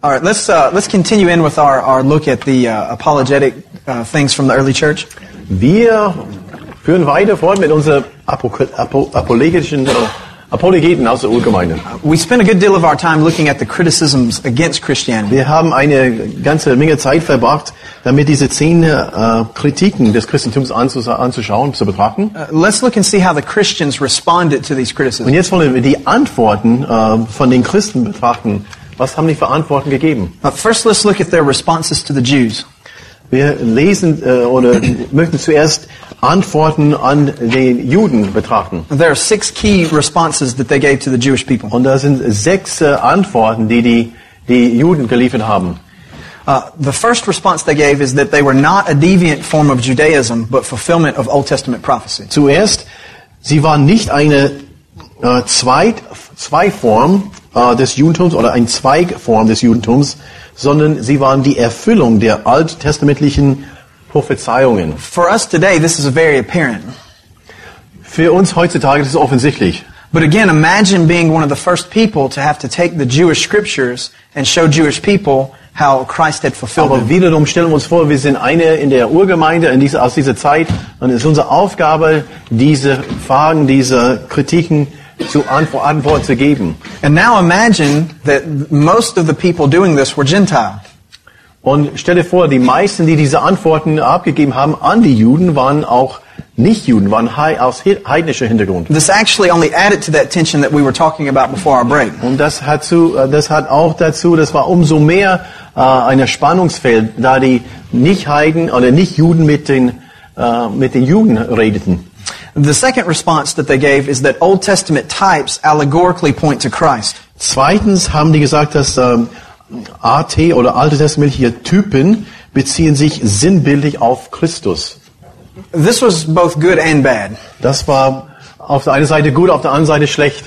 All right, let's uh, let's continue in with our, our look at the uh, apologetic uh, things from the early church. Wir führen weiter fort mit unseren Apo Apo apologischen äh, Apologeten aus der Urgemeinde. We spent a good deal of our time looking at the criticisms against Christianity. Wir haben eine ganze Menge Zeit verbracht, damit diese zehn äh, Kritiken des Christentums anzus anzuschauen, zu betrachten. Uh, let's look and see how the Christians responded to these Und criticisms. jetzt wollen wir die Antworten äh, von den Christen betrachten. Was haben die für Antworten gegeben? Uh, first, let's look at their responses to the Jews. Wir lesen äh, oder möchten zuerst Antworten an den Juden betrachten. There are six key responses that they gave to the Jewish people. Und da sind sechs äh, Antworten, die die, die Juden geliefert haben. Uh, the first response they gave is that they were not a deviant form of Judaism, but fulfillment of Old Testament prophecy. Zuerst, sie waren nicht eine äh, Zweit, Zweiform äh, des Judentums oder ein Zweigform des Judentums, sondern sie waren die Erfüllung der alttestamentlichen Prophezeiungen. For us today, this is very apparent. Für uns heutzutage ist es offensichtlich. But again, imagine being one of the first people to have to take the Jewish scriptures and show Jewish people how Christ had fulfilled Aber wiederum stellen wir uns vor, wir sind eine in der Urgemeinde in dieser, aus dieser Zeit und es ist unsere Aufgabe, diese Fragen, diese Kritiken zu Antwort, Antwort zu geben. And now imagine that most of the people doing this were Gentile. Und stell dir vor, die meisten, die diese Antworten abgegeben haben an die Juden, waren auch Nicht-Juden, waren hei- aus he- heidnischer Hintergrund. This actually only added to that tension that we were talking about before our break. Und das hat, zu, äh, das hat auch dazu, das war umso mehr äh, ein Spannungsfeld, da die Nicht-Heiden oder Nicht-Juden mit den, äh, mit den Juden redeten. The second response that they gave is that Old Testament types allegorically point to Christ. Zweitens haben die gesagt, dass ähm, AT oder Alte Testamentliche Typen beziehen sich sinnbildlich auf Christus. This was both good and bad. Das war auf der einen Seite gut, auf der anderen Seite schlecht.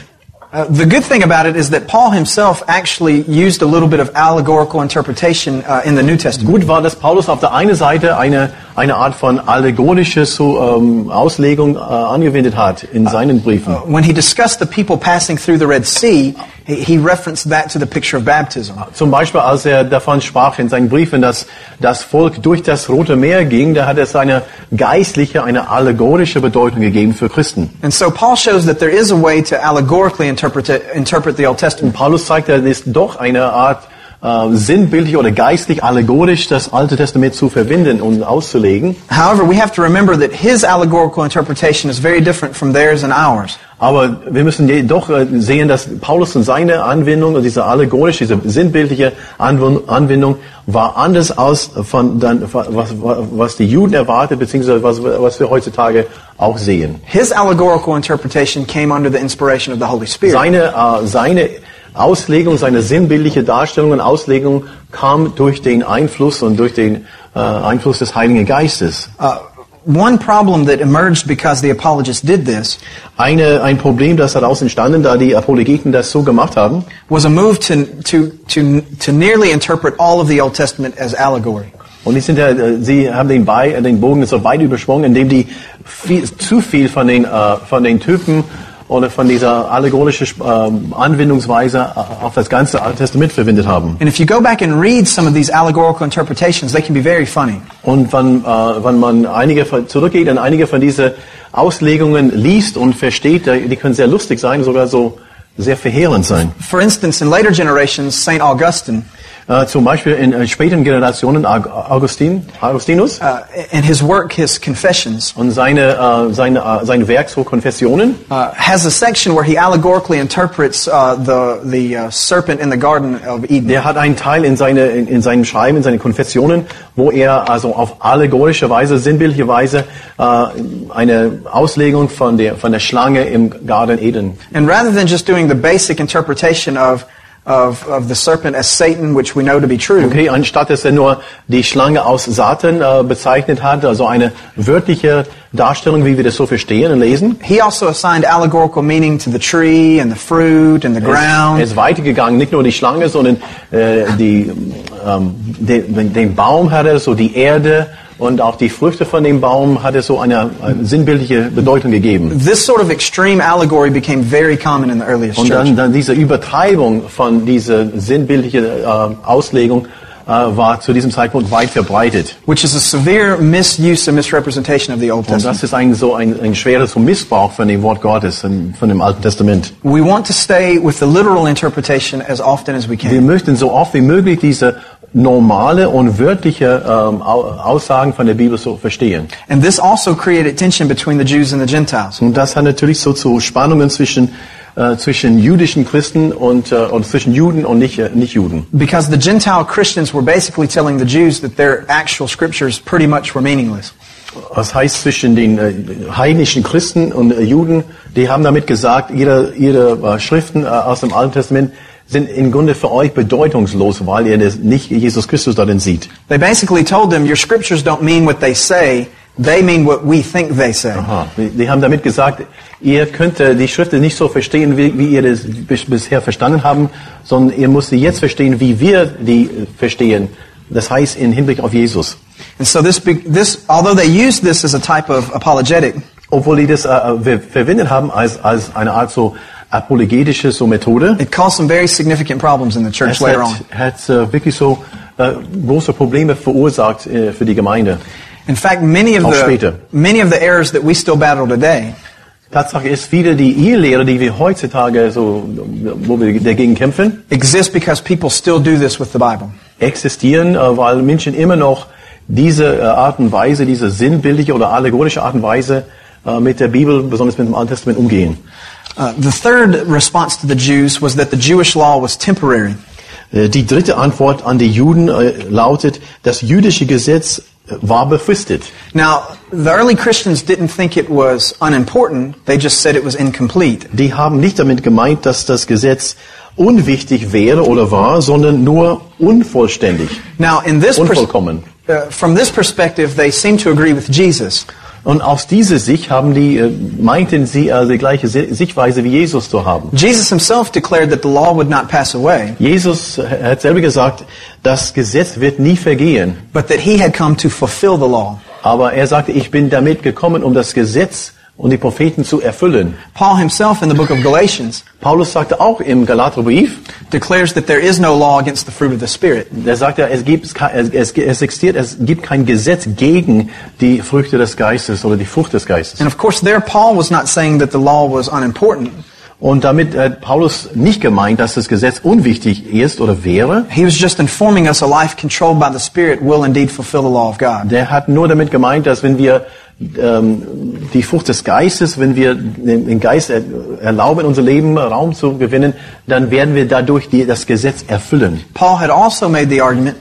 Uh, the good thing about it is that Paul himself actually used a little bit of allegorical interpretation uh, in the New Testament. Gut war, dass Paulus auf der einen Seite eine, eine Art von allegorische so, ähm, Auslegung äh, angewendet hat in seinen Briefen. When he discussed the people passing through the Red Sea, he, referenced that to the picture of baptism. Zum Beispiel, als er davon sprach in seinen Briefen, dass das Volk durch das Rote Meer ging, da hat es eine geistliche, eine allegorische Bedeutung gegeben für Christen. And so Paul shows that there is a way to allegorically interpret, interpret the Old Testament. Paulus zeigt, es ist doch eine Art äh, sinnbildlich oder geistlich allegorisch das Alte Testament zu verwenden und auszulegen. However, we have to remember that his allegorical interpretation is very different from theirs and ours. Aber wir müssen jedoch äh, sehen, dass Paulus und seine Anwendung, und diese allegorische, diese sinnbildliche Anwend- Anwendung, war anders aus von dann, was, was die Juden erwartet, beziehungsweise was, was wir heutzutage auch sehen. His allegorical interpretation came under the inspiration of the Holy Spirit. Seine, äh, seine Auslegung, seine sinnbildliche Darstellung und Auslegung kam durch den Einfluss und durch den äh, Einfluss des Heiligen Geistes. Uh, one problem that emerged because the apologists did this Eine, ein Problem, das daraus entstanden, da die Apologeten das so gemacht haben, was a move to, to, to, to nearly interpret all of the Old Testament as allegory. Und die sind ja, äh, sie haben den, Bei, den Bogen so weit übersprungen, indem die viel, zu viel von den, äh, von den Typen oder von dieser allegorischen ähm, Anwendungsweise auf das ganze Alte Testament verwendet haben. And if you go back and read some of these allegorical interpretations, they can be very funny. Und wenn, äh, wenn man einige von, zurückgeht und einige von diesen Auslegungen liest und versteht, die können sehr lustig sein, sogar so sehr verheerend sein. For instance, in later generations, St. Augustine, Äh, zum Beispiel in äh, späteren Generationen Aug- Augustin, Augustinus uh, in his work, his Confessions, und seine, äh, seine, sein Werk so Konfessionen uh, has a section where he allegorically interprets uh, the, the uh, serpent in the Garden of Eden. Der hat einen Teil in, seine, in, in seinem Schreiben, in seinen Konfessionen, wo er also auf allegorische Weise, sinnbildliche Weise eine Auslegung von der, von der Schlange im Garten Eden. And rather than just doing the basic interpretation of of, of the serpent as Satan, which we know to be true, Okay, anstatt dass er nur die Schlange aus Satan äh, bezeichnet hat, also eine wörtliche Darstellung, wie wir das so verstehen und lesen. he also assigned allegorical meaning to the tree and the fruit and the Er ground. ist weitergegangen, nicht nur die Schlange, sondern äh, die, ähm, den, den Baum hat er, so die Erde und auch die Früchte von dem Baum hat er so eine, eine sinnbildliche Bedeutung gegeben. This sort of extreme allegory became very common in the earliest Und dann, dann diese Übertreibung von dieser sinnbildlichen äh, Auslegung äh, war zu diesem Zeitpunkt weit verbreitet. which is a severe misuse and misrepresentation of the Old Und Testament. das ist ein, so ein, ein schweres Missbrauch von dem Wort Gottes, von von dem Alten Testament. We want to stay with the literal interpretation as often as we Wir can. möchten so oft wie möglich diese normale und wörtliche ähm, Au- Aussagen von der Bibel so verstehen. And this also created tension between the Jews and the Gentiles. Und das hat natürlich so zu Spannungen zwischen, äh, zwischen jüdischen Christen und, äh, und zwischen Juden und nicht, äh, nicht Juden. Because the Gentile Christians were basically telling the Jews that their actual scriptures pretty much were meaningless. Das heißt, zwischen den äh, heidnischen Christen und äh, Juden, die haben damit gesagt, ihre, ihre äh, Schriften äh, aus dem Alten Testament sind im Grunde für euch bedeutungslos, weil ihr das nicht Jesus Christus darin seht. They basically told them, your scriptures don't mean what they say, they mean what we think they say. Aha. Die, haben damit gesagt, ihr könnt äh, die Schriften nicht so verstehen, wie, wie ihr das bis, bisher verstanden haben, sondern ihr müsst sie jetzt verstehen, wie wir die äh, verstehen. Das heißt, in Hinblick auf Jesus. And so this, this, although they used this as a type of apologetic, Obwohl die das äh, ver verwendet haben als, als eine Art so apologetische so Methode, it caused some very significant problems in the church es later on. hat, hat äh, wirklich so äh, große Probleme verursacht äh, für die Gemeinde. In fact, many of Auch the später. many of the errors that we still battle today Tatsache ist, viele die Ehelehre, die wir heutzutage so, wo wir dagegen kämpfen, exist because people still do this with the Bible. existieren, äh, weil Menschen immer noch diese äh, Art und Weise, diese sinnbildliche oder allegorische Art und Weise äh, mit der Bibel, besonders mit dem Alten Testament umgehen. Uh, the third response to the Jews was that the Jewish law was temporary. Äh, Die dritte Antwort an die Juden äh, lautet, das jüdische Gesetz äh, war befristet. Now, the early Christians didn't think it was unimportant; they just said it was incomplete. Die haben nicht damit gemeint, dass das Gesetz unwichtig wäre oder war, sondern nur unvollständig. Now, in this Unvollkommen. uh, from this perspective, they seem to agree with Jesus. Und aus dieser Sicht haben die, äh, meinten sie also die gleiche Si- Sichtweise wie Jesus zu haben. Jesus himself declared that the law would not pass away, Jesus hat selber gesagt, das Gesetz wird nie vergehen. but that he had come to fulfill the law. Aber er sagte, ich bin damit gekommen, um das Gesetz und die Propheten zu erfüllen. Paul himself in the book of Galatians Paulus sagte auch im Galaterbrief, declares that there is no law against the fruit of the Spirit. der sagte, es gibt, es, existiert, es gibt kein Gesetz gegen die Früchte des Geistes oder die Frucht des Geistes. And of course, there Paul was not saying that the law was unimportant. Und damit hat Paulus nicht gemeint, dass das Gesetz unwichtig ist oder wäre. He was just informing us a life controlled by the Spirit will indeed fulfill the law of God. Der hat nur damit gemeint, dass wenn wir die Frucht des Geistes, wenn wir den Geist er, erlauben, in unser Leben Raum zu gewinnen, dann werden wir dadurch die, das Gesetz erfüllen. Paul had also made the argument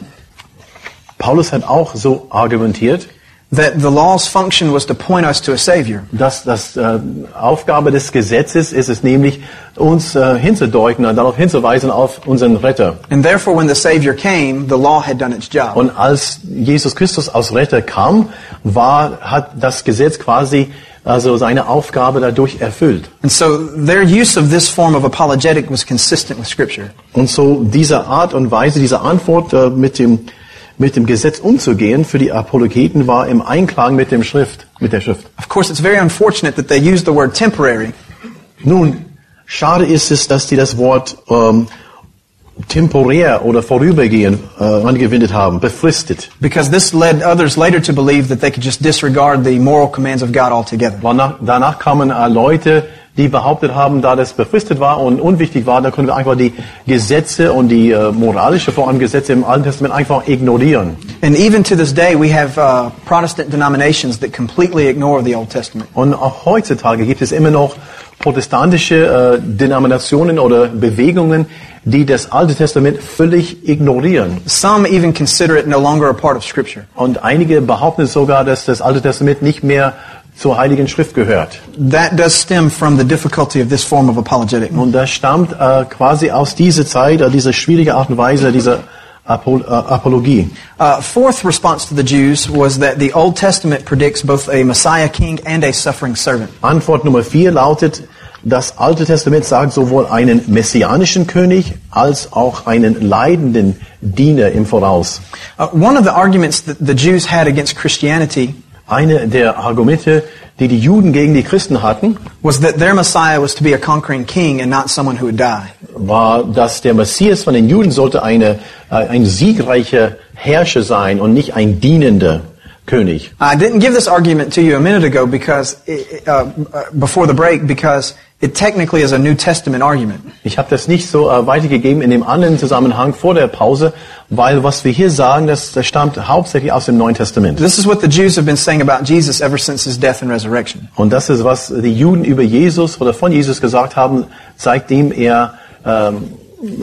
Paulus hat auch so argumentiert, that the law's function was to point us to a Savior. dass das äh, Aufgabe des Gesetzes ist es nämlich, uns äh, hinzudeuten, und darauf hinzuweisen auf unseren Retter. And therefore, when the Savior came, the law had done its job. Und als Jesus Christus als Retter kam, war, hat das Gesetz quasi also seine Aufgabe dadurch erfüllt. And so their use of this form of apologetic was consistent with Scripture. Und so diese Art und Weise, diese Antwort äh, mit dem mit dem Gesetz umzugehen für die Apologeten war im Einklang mit dem Schrift, mit der Schrift. Of course, it's very unfortunate that they used the word temporary Nun, schade ist es, dass die das Wort ähm, temporär oder vorübergehend äh, angewendet haben, befristet. because this led others later to believe that they could just disregard the moral commands of God altogether. Danach, danach kamen Leute, die behauptet haben, da das befristet war und unwichtig war, da können wir einfach die Gesetze und die äh, moralische vor allem Gesetze im Alten Testament einfach ignorieren. And even to this day, we have uh, Protestant denominations that completely ignore the Old Testament. Und auch heutzutage gibt es immer noch protestantische äh, Denominationen oder Bewegungen, die das Alte Testament völlig ignorieren. Some even consider it no longer a part of Scripture. Und einige behaupten sogar, dass das Alte Testament nicht mehr zur Heiligen Schrift gehört. That does stem from the difficulty of this form of apologetic. Und das stammt äh, quasi aus dieser Zeit, äh, dieser schwierige Art und Weise, dieser Apo äh, Apologie. Uh, fourth response to the Jews was that the Old Testament predicts both a Messiah king and a suffering servant. Antwort Nummer vier lautet, das Alte Testament sagt sowohl einen messianischen König als auch einen leidenden Diener im Voraus. Uh, one of the arguments that the Jews had against Christianity Eine der Argumente, die die Juden gegen die Christen hatten, was that their Messiah was to be a conquering king and not someone who would die. war, dass der Messias von den Juden sollte eine, äh, ein siegreicher Herrscher sein und nicht ein dienender König. I didn't give this argument to you a minute ago because it, uh, uh, before the break because it technically is a New Testament argument. Ich habe das nicht so äh, weitergegeben in dem anderen Zusammenhang vor der Pause, weil was wir hier sagen, das, das stammt hauptsächlich aus dem Neuen Testament. This is what the Jews have been saying about Jesus ever since his death and resurrection. Und das ist, was die Juden über Jesus oder von Jesus gesagt haben, seitdem er ähm,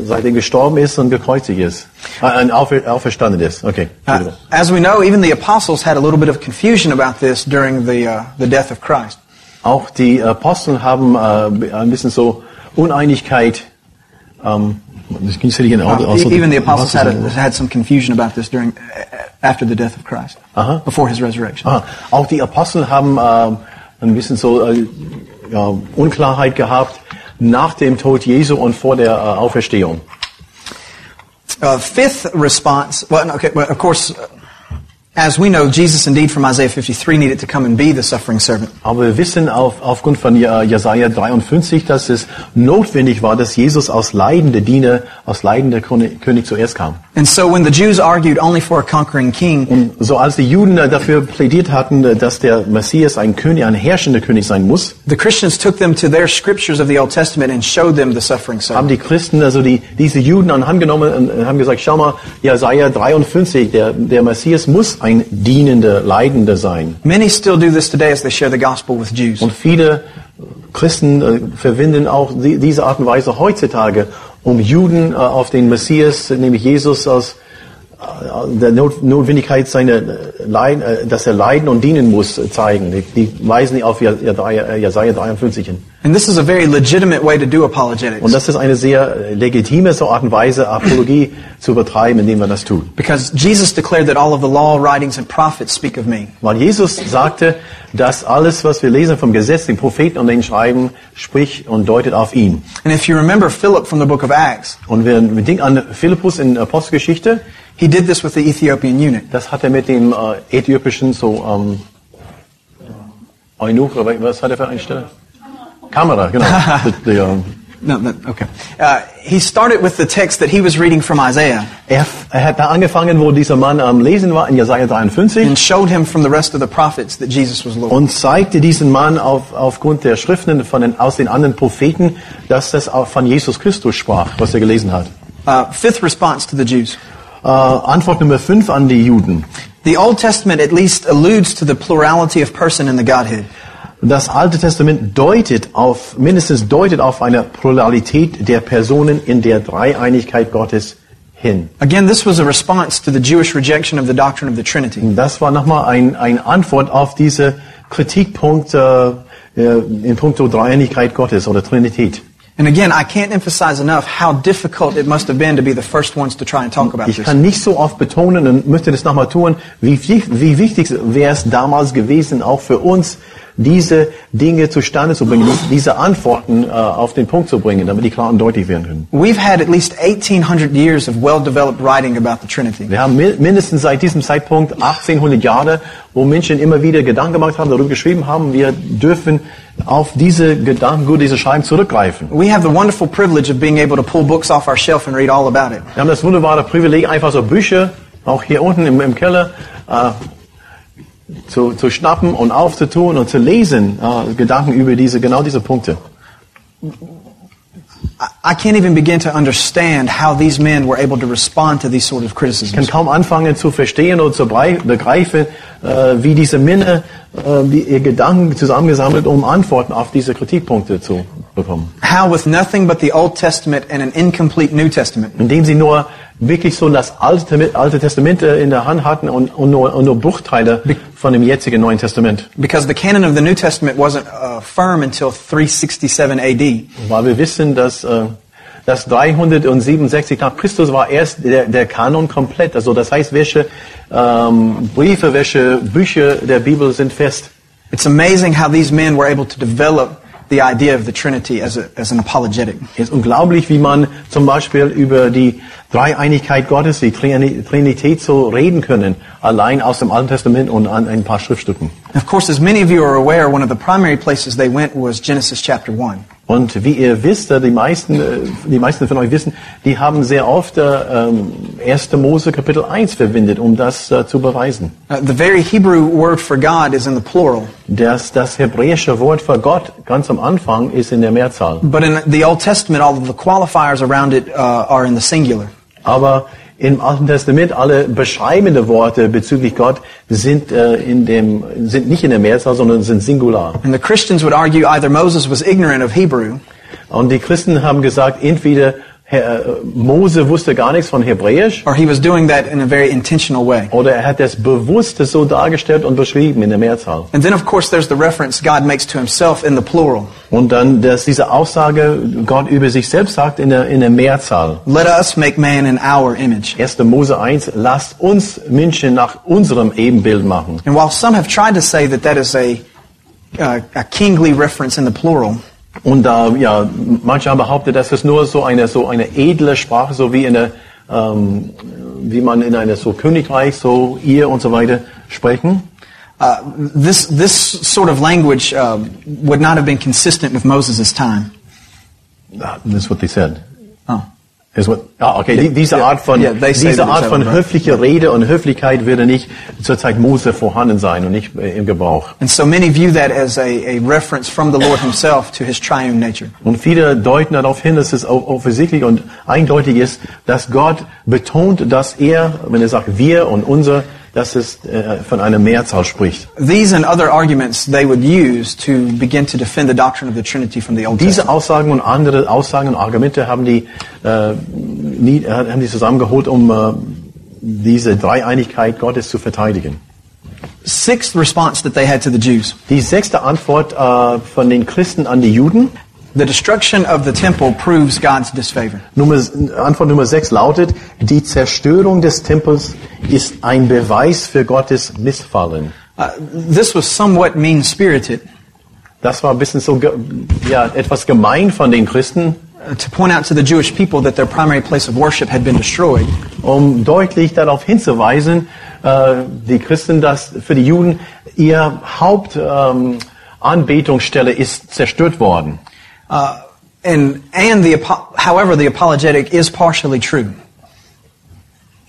seitdem gestorben ist und gekreuzigt ist, äh, aufer, auferstanden ist. Okay. Uh, as we know, even the apostles had a little bit of confusion about this during the uh, the death of Christ. Auch die Apostel haben äh, ein bisschen so Uneinigkeit. Das can you say it again? Uh, Also- even the apostles had, a, had some confusion about this during uh, after the death of Christ, Aha. before his resurrection. Aha. Auch die Apostel haben ähm, ein bisschen so äh, Unklarheit gehabt nach dem Tod Jesu und vor der äh, Auferstehung. Uh, fifth response, well, okay, well, of course, as we know, Jesus indeed from Isaiah 53 needed to come and be the suffering servant. Aber wir wissen auf, aufgrund von Ja- Jesaja 53, dass es notwendig war, dass Jesus aus leidender Diener, aus leidender König zuerst kam. And so when the Jews argued only for a conquering king, Und so als die Juden dafür plädiert hatten, dass der Messias ein König, ein herrschender König sein muss, the Christians took them to their scriptures of the Old Testament and showed them the suffering haben servant. die Christen, also die, diese Juden an Hand genommen und haben gesagt, schau mal, Jesaja 53, der, der Messias muss ein dienender, leidender sein. Many still do this today as they share the gospel with Jews. Und viele Christen äh, verwenden auch die, diese Art und Weise heutzutage, um Juden äh, auf den Messias, nämlich Jesus, aus äh, der Not, Notwendigkeit seiner äh, Leid, äh, dass er leiden und dienen muss, äh, zeigen. Die, weisen auf Jesaja Jesaja 53 hin. And this is a very legitimate way to do apologetics. Und das ist eine sehr legitime so Art und Weise, Apologie zu betreiben, indem man das tut. Because Jesus declared that all of the law, writings, and prophets speak of me. Weil Jesus sagte, dass alles, was wir lesen vom Gesetz, den Propheten und den Schreiben, spricht und deutet auf ihn. And if you remember Philip from the book of Acts, Und wir, wir denken an Philippus in Apostelgeschichte, he did this with the Ethiopian eunuch. das hat er mit dem äh, äthiopischen so ähm, Eunuch, oder was hat er für eine Stelle? Kamera, genau. Der, der, No, that, okay. Uh, he started with the text that he was reading from Isaiah er, er hat da angefangen, wo dieser Mann am Lesen war, in Jesaja 53, and showed him from the rest of the prophets that Jesus was Lord. und zeigte diesen Mann auf, aufgrund der Schriften von den, aus den anderen Propheten, dass das auch von Jesus Christus sprach, was er gelesen hat. Uh, fifth response to the Jews. Äh, Antwort Nummer 5 an die Juden. The Old Testament at least alludes to the plurality of person in the Godhead. Das Alte Testament deutet auf, mindestens deutet auf eine Pluralität der Personen in der Dreieinigkeit Gottes hin. Again, this was a response to the Jewish rejection of the doctrine of the Trinity. Das war nochmal ein, eine Antwort auf diese Kritikpunkt äh, in puncto Dreieinigkeit Gottes oder Trinität. And again, I can't emphasize enough how difficult it must have been to be the first ones to try and talk about Ich this. kann nicht so oft betonen und möchte das nochmal tun, wie, wie wichtig wäre es damals gewesen, auch für uns, diese Dinge zustande zu bringen, diese Antworten äh, auf den Punkt zu bringen, damit die klar und deutlich werden können. We've had at least 1800 years of well-developed writing about the Trinity. Wir haben mi- mindestens seit diesem Zeitpunkt 1800 Jahre, wo Menschen immer wieder Gedanken gemacht haben, darüber geschrieben haben, wir dürfen auf diese Gedankengut, diese Schreiben zurückgreifen. We have the wonderful privilege of being able to pull books off our shelf and read all about it. Wir haben das wunderbare Privileg, einfach so Bücher, auch hier unten im, im Keller, äh, zu, zu schnappen und aufzutun und zu lesen, äh, Gedanken über diese, genau diese Punkte. I- can't even begin to understand how these men were able to respond to these sort of Ich kann criticisms. kaum anfangen zu verstehen oder zu begreifen, äh, wie diese Männer äh, die, ihr Gedanken zusammengesammelt, um Antworten auf diese Kritikpunkte zu bekommen. How, with nothing but the Old Testament and an incomplete New Testament, Indem sie nur wirklich so das Alte, Alte Testament äh, in der Hand hatten und, und, nur, und nur Bruchteile von dem jetzigen Neuen Testament. because the canon of the New Testament wasn't uh, firm until 367 AD. Weil wir wissen, dass äh, das 367 nach Christus war erst der, der Kanon komplett. Also das heißt, welche ähm, Briefe, welche Bücher der Bibel sind fest. It's amazing how these men were able to develop the idea of the Trinity as, a, as an apologetic. Es unglaublich, wie man zum Beispiel über die Dreieinigkeit Gottes, die Trinität so reden können, allein aus dem Alten Testament und an ein paar Schriftstücken. Of course, as many of you are aware, one of the primary places they went was Genesis chapter 1. Und wie ihr wisst, äh, die meisten, äh, die meisten von euch wissen, die haben sehr oft äh, ähm, 1. Mose Kapitel 1 verwendet, um das zu beweisen. Uh, the very Hebrew word for God is in the plural, Das, das hebräische Wort für Gott ganz am Anfang ist in der Mehrzahl. but in the Old Testament, all of the qualifiers around it uh, are in the singular. Aber im Alten Testament alle beschreibende Worte bezüglich Gott sind, äh, in dem, sind nicht in der Mehrzahl, sondern sind singular. And the Christians would argue either Moses was ignorant of Hebrew, Und die Christen haben gesagt, entweder Mose wusste gar nichts von Hebräisch or he was doing that in a very intentional way. oder er hat das bewusst so dargestellt und beschrieben in der Mehrzahl. And then, of course, there's the reference God makes to himself in the plural. Und dann, dass diese Aussage Gott über sich selbst sagt in der, in der Mehrzahl. Let us make man in our image. 1. Mose 1, lasst uns Menschen nach unserem Ebenbild machen. And while some have tried to say that that is a, uh, a kingly reference in the plural, Und da, ja, manche haben behauptet, dass es nur so eine, so eine edle Sprache, so wie in der, ähm, wie man in einer so Königreich, so ihr und so weiter sprechen. uh, this, this sort of language uh, would not have been consistent with Moses' time. Ah, That's what they said. Is what, ah, okay, die, diese Yeah, Art von, yeah, diese Art von höflicher Rede und Höflichkeit würde nicht zur Zeit Mose vorhanden sein und nicht äh, im Gebrauch. And so many view that as a, a reference from the Lord himself to his triune nature. Und viele deuten darauf hin, dass es auch offensichtlich und eindeutig ist, dass Gott betont, dass er, wenn er sagt wir und unser, dass es äh, von einer Mehrzahl spricht. These and other arguments they would use to begin to defend the doctrine of the Trinity from the Old Diese Testament. Aussagen und andere Aussagen und Argumente haben die, äh, nie, äh, haben die zusammengeholt, um äh, diese Dreieinigkeit Gottes zu verteidigen. Sixth response that they had to the Jews. Die sechste Antwort äh, von den Christen an die Juden, The destruction of the temple proves God's disfavor. Nummer, Antwort Nummer sechs lautet, die Zerstörung des Tempels ist ein Beweis für Gottes Missfallen. Uh, this was somewhat mean-spirited Das war ein bisschen so, ja, etwas gemein von den Christen, uh, to point out to the Jewish people that their primary place of worship had been destroyed. um deutlich darauf hinzuweisen, äh, die Christen, dass für die Juden ihr Hauptanbetungsstelle ähm, Anbetungsstelle ist zerstört worden. Uh, and and the however the apologetic is partially true.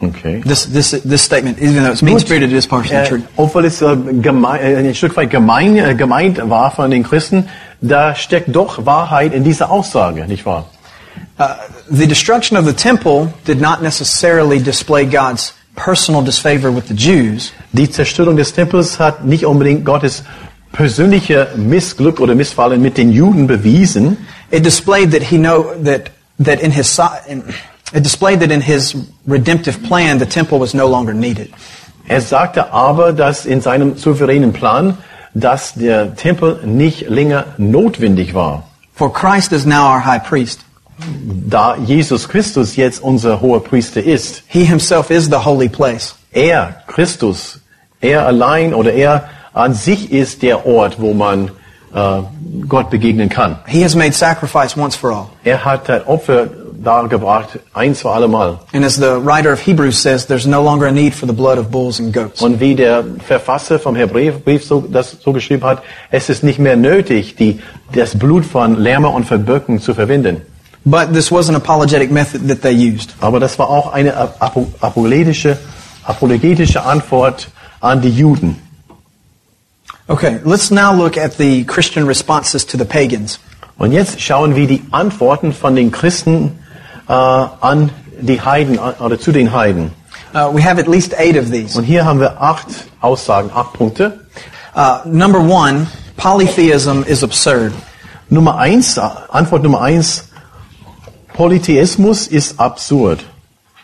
Okay. This this this statement, even though it's mean-spirited, it is partially Äh, true. obwohl es äh, gemein, ein Stück weit gemein, äh, gemeint war von den Christen, da steckt doch Wahrheit in dieser Aussage, nicht wahr? Uh, the destruction of the temple did not necessarily display God's personal disfavor with the Jews, Die Zerstörung des Tempels hat nicht unbedingt Gottes persönliche Missglück oder Missfallen mit den Juden bewiesen. it displayed that he know that that in his it displayed that in his redemptive plan the temple was no longer needed. Er sagte aber, dass in seinem souveränen Plan, dass der Tempel nicht länger notwendig war, For Christ is now our high priest. da Jesus Christus jetzt unser hoher Priester ist. He himself is the holy place. Er, Christus, er allein oder er an sich ist der Ort, wo man äh, Gott begegnen kann. He has made sacrifice once for all. Er hat ein Opfer dargebracht, eins für allemal. And as the writer of Hebrews says, there's no longer a need for the blood of bulls and goats. Und wie der Verfasser vom Hebräerbrief so, das so geschrieben hat, es ist nicht mehr nötig, die, das Blut von Lämmer und von Böcken zu verwenden. But this was an apologetic method that they used. Aber das war auch eine apo- apologetische, apologetische Antwort an die Juden. Okay, let's now look at the Christian responses to the pagans. Und jetzt schauen wir die Antworten von den Christen äh, an die Heiden an- oder zu den Heiden. Uh, we have at least eight of these. Und hier haben wir acht Aussagen, acht Punkte. Uh, number one, polytheism is absurd. Nummer eins, Antwort Nummer eins, Polytheismus ist absurd.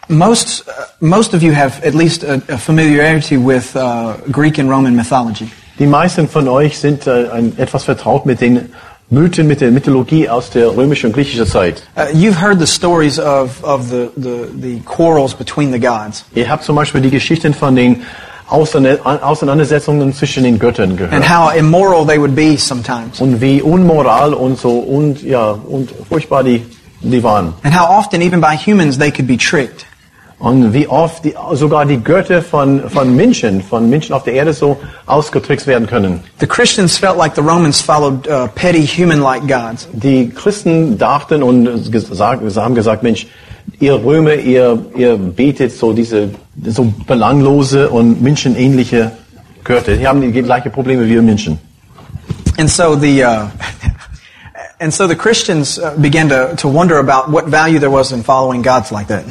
Most, uh, most of you have at least a, a familiarity with uh, Greek and Roman mythology. Die meisten von euch sind äh, ein, etwas vertraut mit den Mythen, mit der Mythologie aus der römischen und griechischen Zeit. Uh, you've heard the stories of, of the, the, the quarrels between the gods Ihr habt zum Beispiel die Geschichten von den Auseinand- Auseinandersetzungen zwischen den Göttern and gehört. how immoral they would be sometimes. Und wie unmoral und so und ja und furchtbar die, die waren. And how often, even by humans, they could be tricked. Und wie oft die, sogar die Götter von, von Menschen, von Menschen auf der Erde so ausgetrickst werden können. The Christians felt like the Romans followed uh, petty human-like gods. Die Christen dachten und gesagt, haben gesagt, Mensch, ihr Römer, ihr, ihr betet so diese so belanglose und menschenähnliche Götter. Die haben die gleichen Probleme wie wir Menschen. And so the, uh, and so the Christians uh, began to, to wonder about what value there was in following gods like that.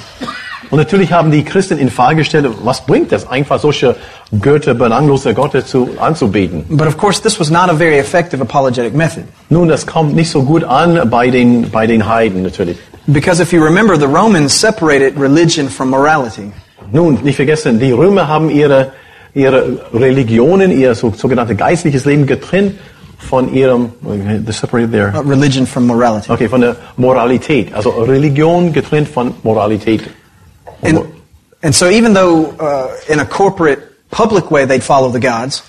Und natürlich haben die Christen in Frage gestellt, was bringt das, einfach solche Götter, belanglose Götter zu, anzubeten? But of course, this was not a very effective apologetic method. Nun, das kommt nicht so gut an bei den, bei den Heiden natürlich. Because if you remember, the Romans separated religion from morality. Nun, nicht vergessen, die Römer haben ihre, ihre Religionen, ihr so, sogenanntes geistliches Leben getrennt von ihrem, they separated their, religion from morality. okay, von der Moralität. Also Religion getrennt von Moralität. And, and so even though uh, in a corporate, public way they'd follow the gods,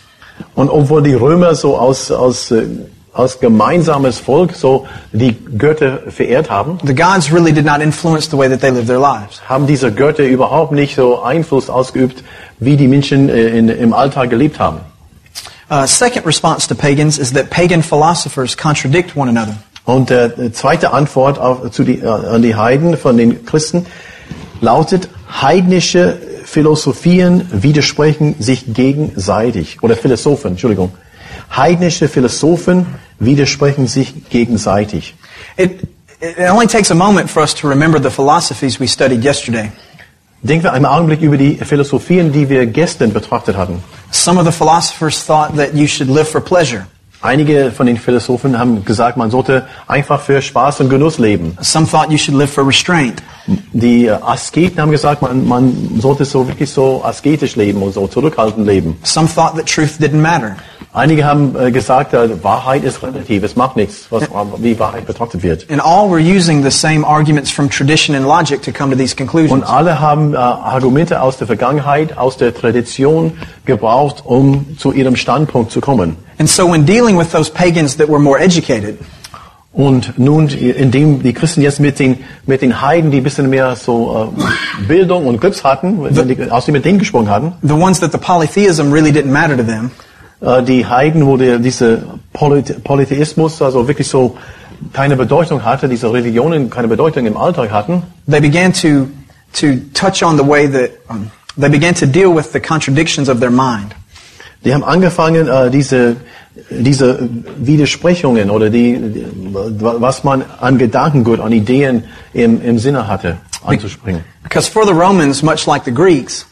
Und obwohl die Römer so aus, aus, äh, aus gemeinsames Volk so die Götter verehrt haben, the gods really did not influence the way that they lived their lives. haben diese Götter überhaupt nicht so Einfluss ausgeübt, wie die Menschen äh, in, im Alltag gelebt haben. Uh, second response to pagans is that pagan philosophers contradict one another. Und äh, zweite Antwort auf, zu die, äh, an die Heiden von den Christen lautet, heidnische Philosophien widersprechen sich gegenseitig. Oder Philosophen, Entschuldigung. Heidnische Philosophen widersprechen sich gegenseitig. It, it only takes a moment for us to remember the philosophies we studied yesterday. Denken wir einen Augenblick über die Philosophien, die wir gestern betrachtet hatten. Some of the philosophers thought that you should live for pleasure. Einige von den Philosophen haben gesagt, man sollte einfach für Spaß und Genuss leben. Some thought you should live for restraint. Die Asketen haben gesagt, man, man sollte so wirklich so asketisch leben und so zurückhaltend leben. Some thought that truth didn't matter. Einige haben äh, gesagt, äh, Wahrheit ist relativ, es macht nichts, was, wie Wahrheit betrachtet wird. And all were using the same arguments from tradition and logic to come to these Und conclusions. alle haben äh, Argumente aus der Vergangenheit, aus der Tradition gebraucht, um zu ihrem Standpunkt zu kommen. And so when dealing with those pagans that were more educated, Und nun, indem die Christen jetzt mit den, mit den Heiden, die ein bisschen mehr so äh, Bildung und Grips hatten, die, aus dem mit denen gesprochen hatten, the ones that the polytheism really didn't matter to them, äh, die Heiden, wo der, diese Polythe Polytheismus also wirklich so keine Bedeutung hatte, diese Religionen keine Bedeutung im Alltag hatten, they began to, to touch on the way that um, they began to deal with the contradictions of their mind. die haben angefangen, äh, diese, diese Widersprechungen oder die, was man an Gedankengut, an Ideen im, im Sinne hatte, anzuspringen. Because for the Romans, much like the Greeks,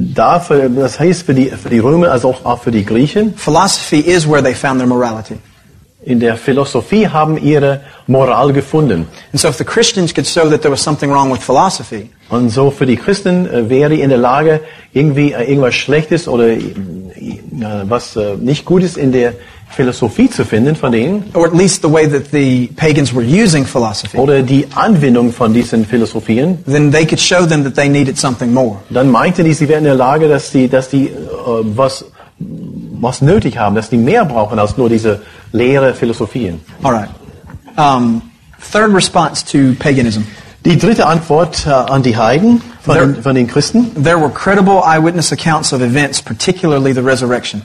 Dafür, das heißt für die, für die Römer, also auch- auch für die Griechen, philosophy is where they found their morality. In der Philosophie haben ihre Moral gefunden. And so if the Christians could show that there was something wrong with philosophy, Und so für die Christen äh, wäre in der Lage, irgendwie äh, irgendwas Schlechtes oder äh, was nicht Gutes in der Philosophie zu finden von denen or at least the way that the pagans were using philosophy, oder die Anwendung von diesen Philosophien, then they could show them that they needed something more. dann meinten die, sie wären in der Lage, dass die, dass die was, was nötig haben, dass die mehr brauchen als nur diese leere Philosophien. All right. Um, third response to paganism. Die dritte Antwort äh, an die Heiden von, There- den, von den Christen. There were credible eyewitness accounts of events, particularly the resurrection.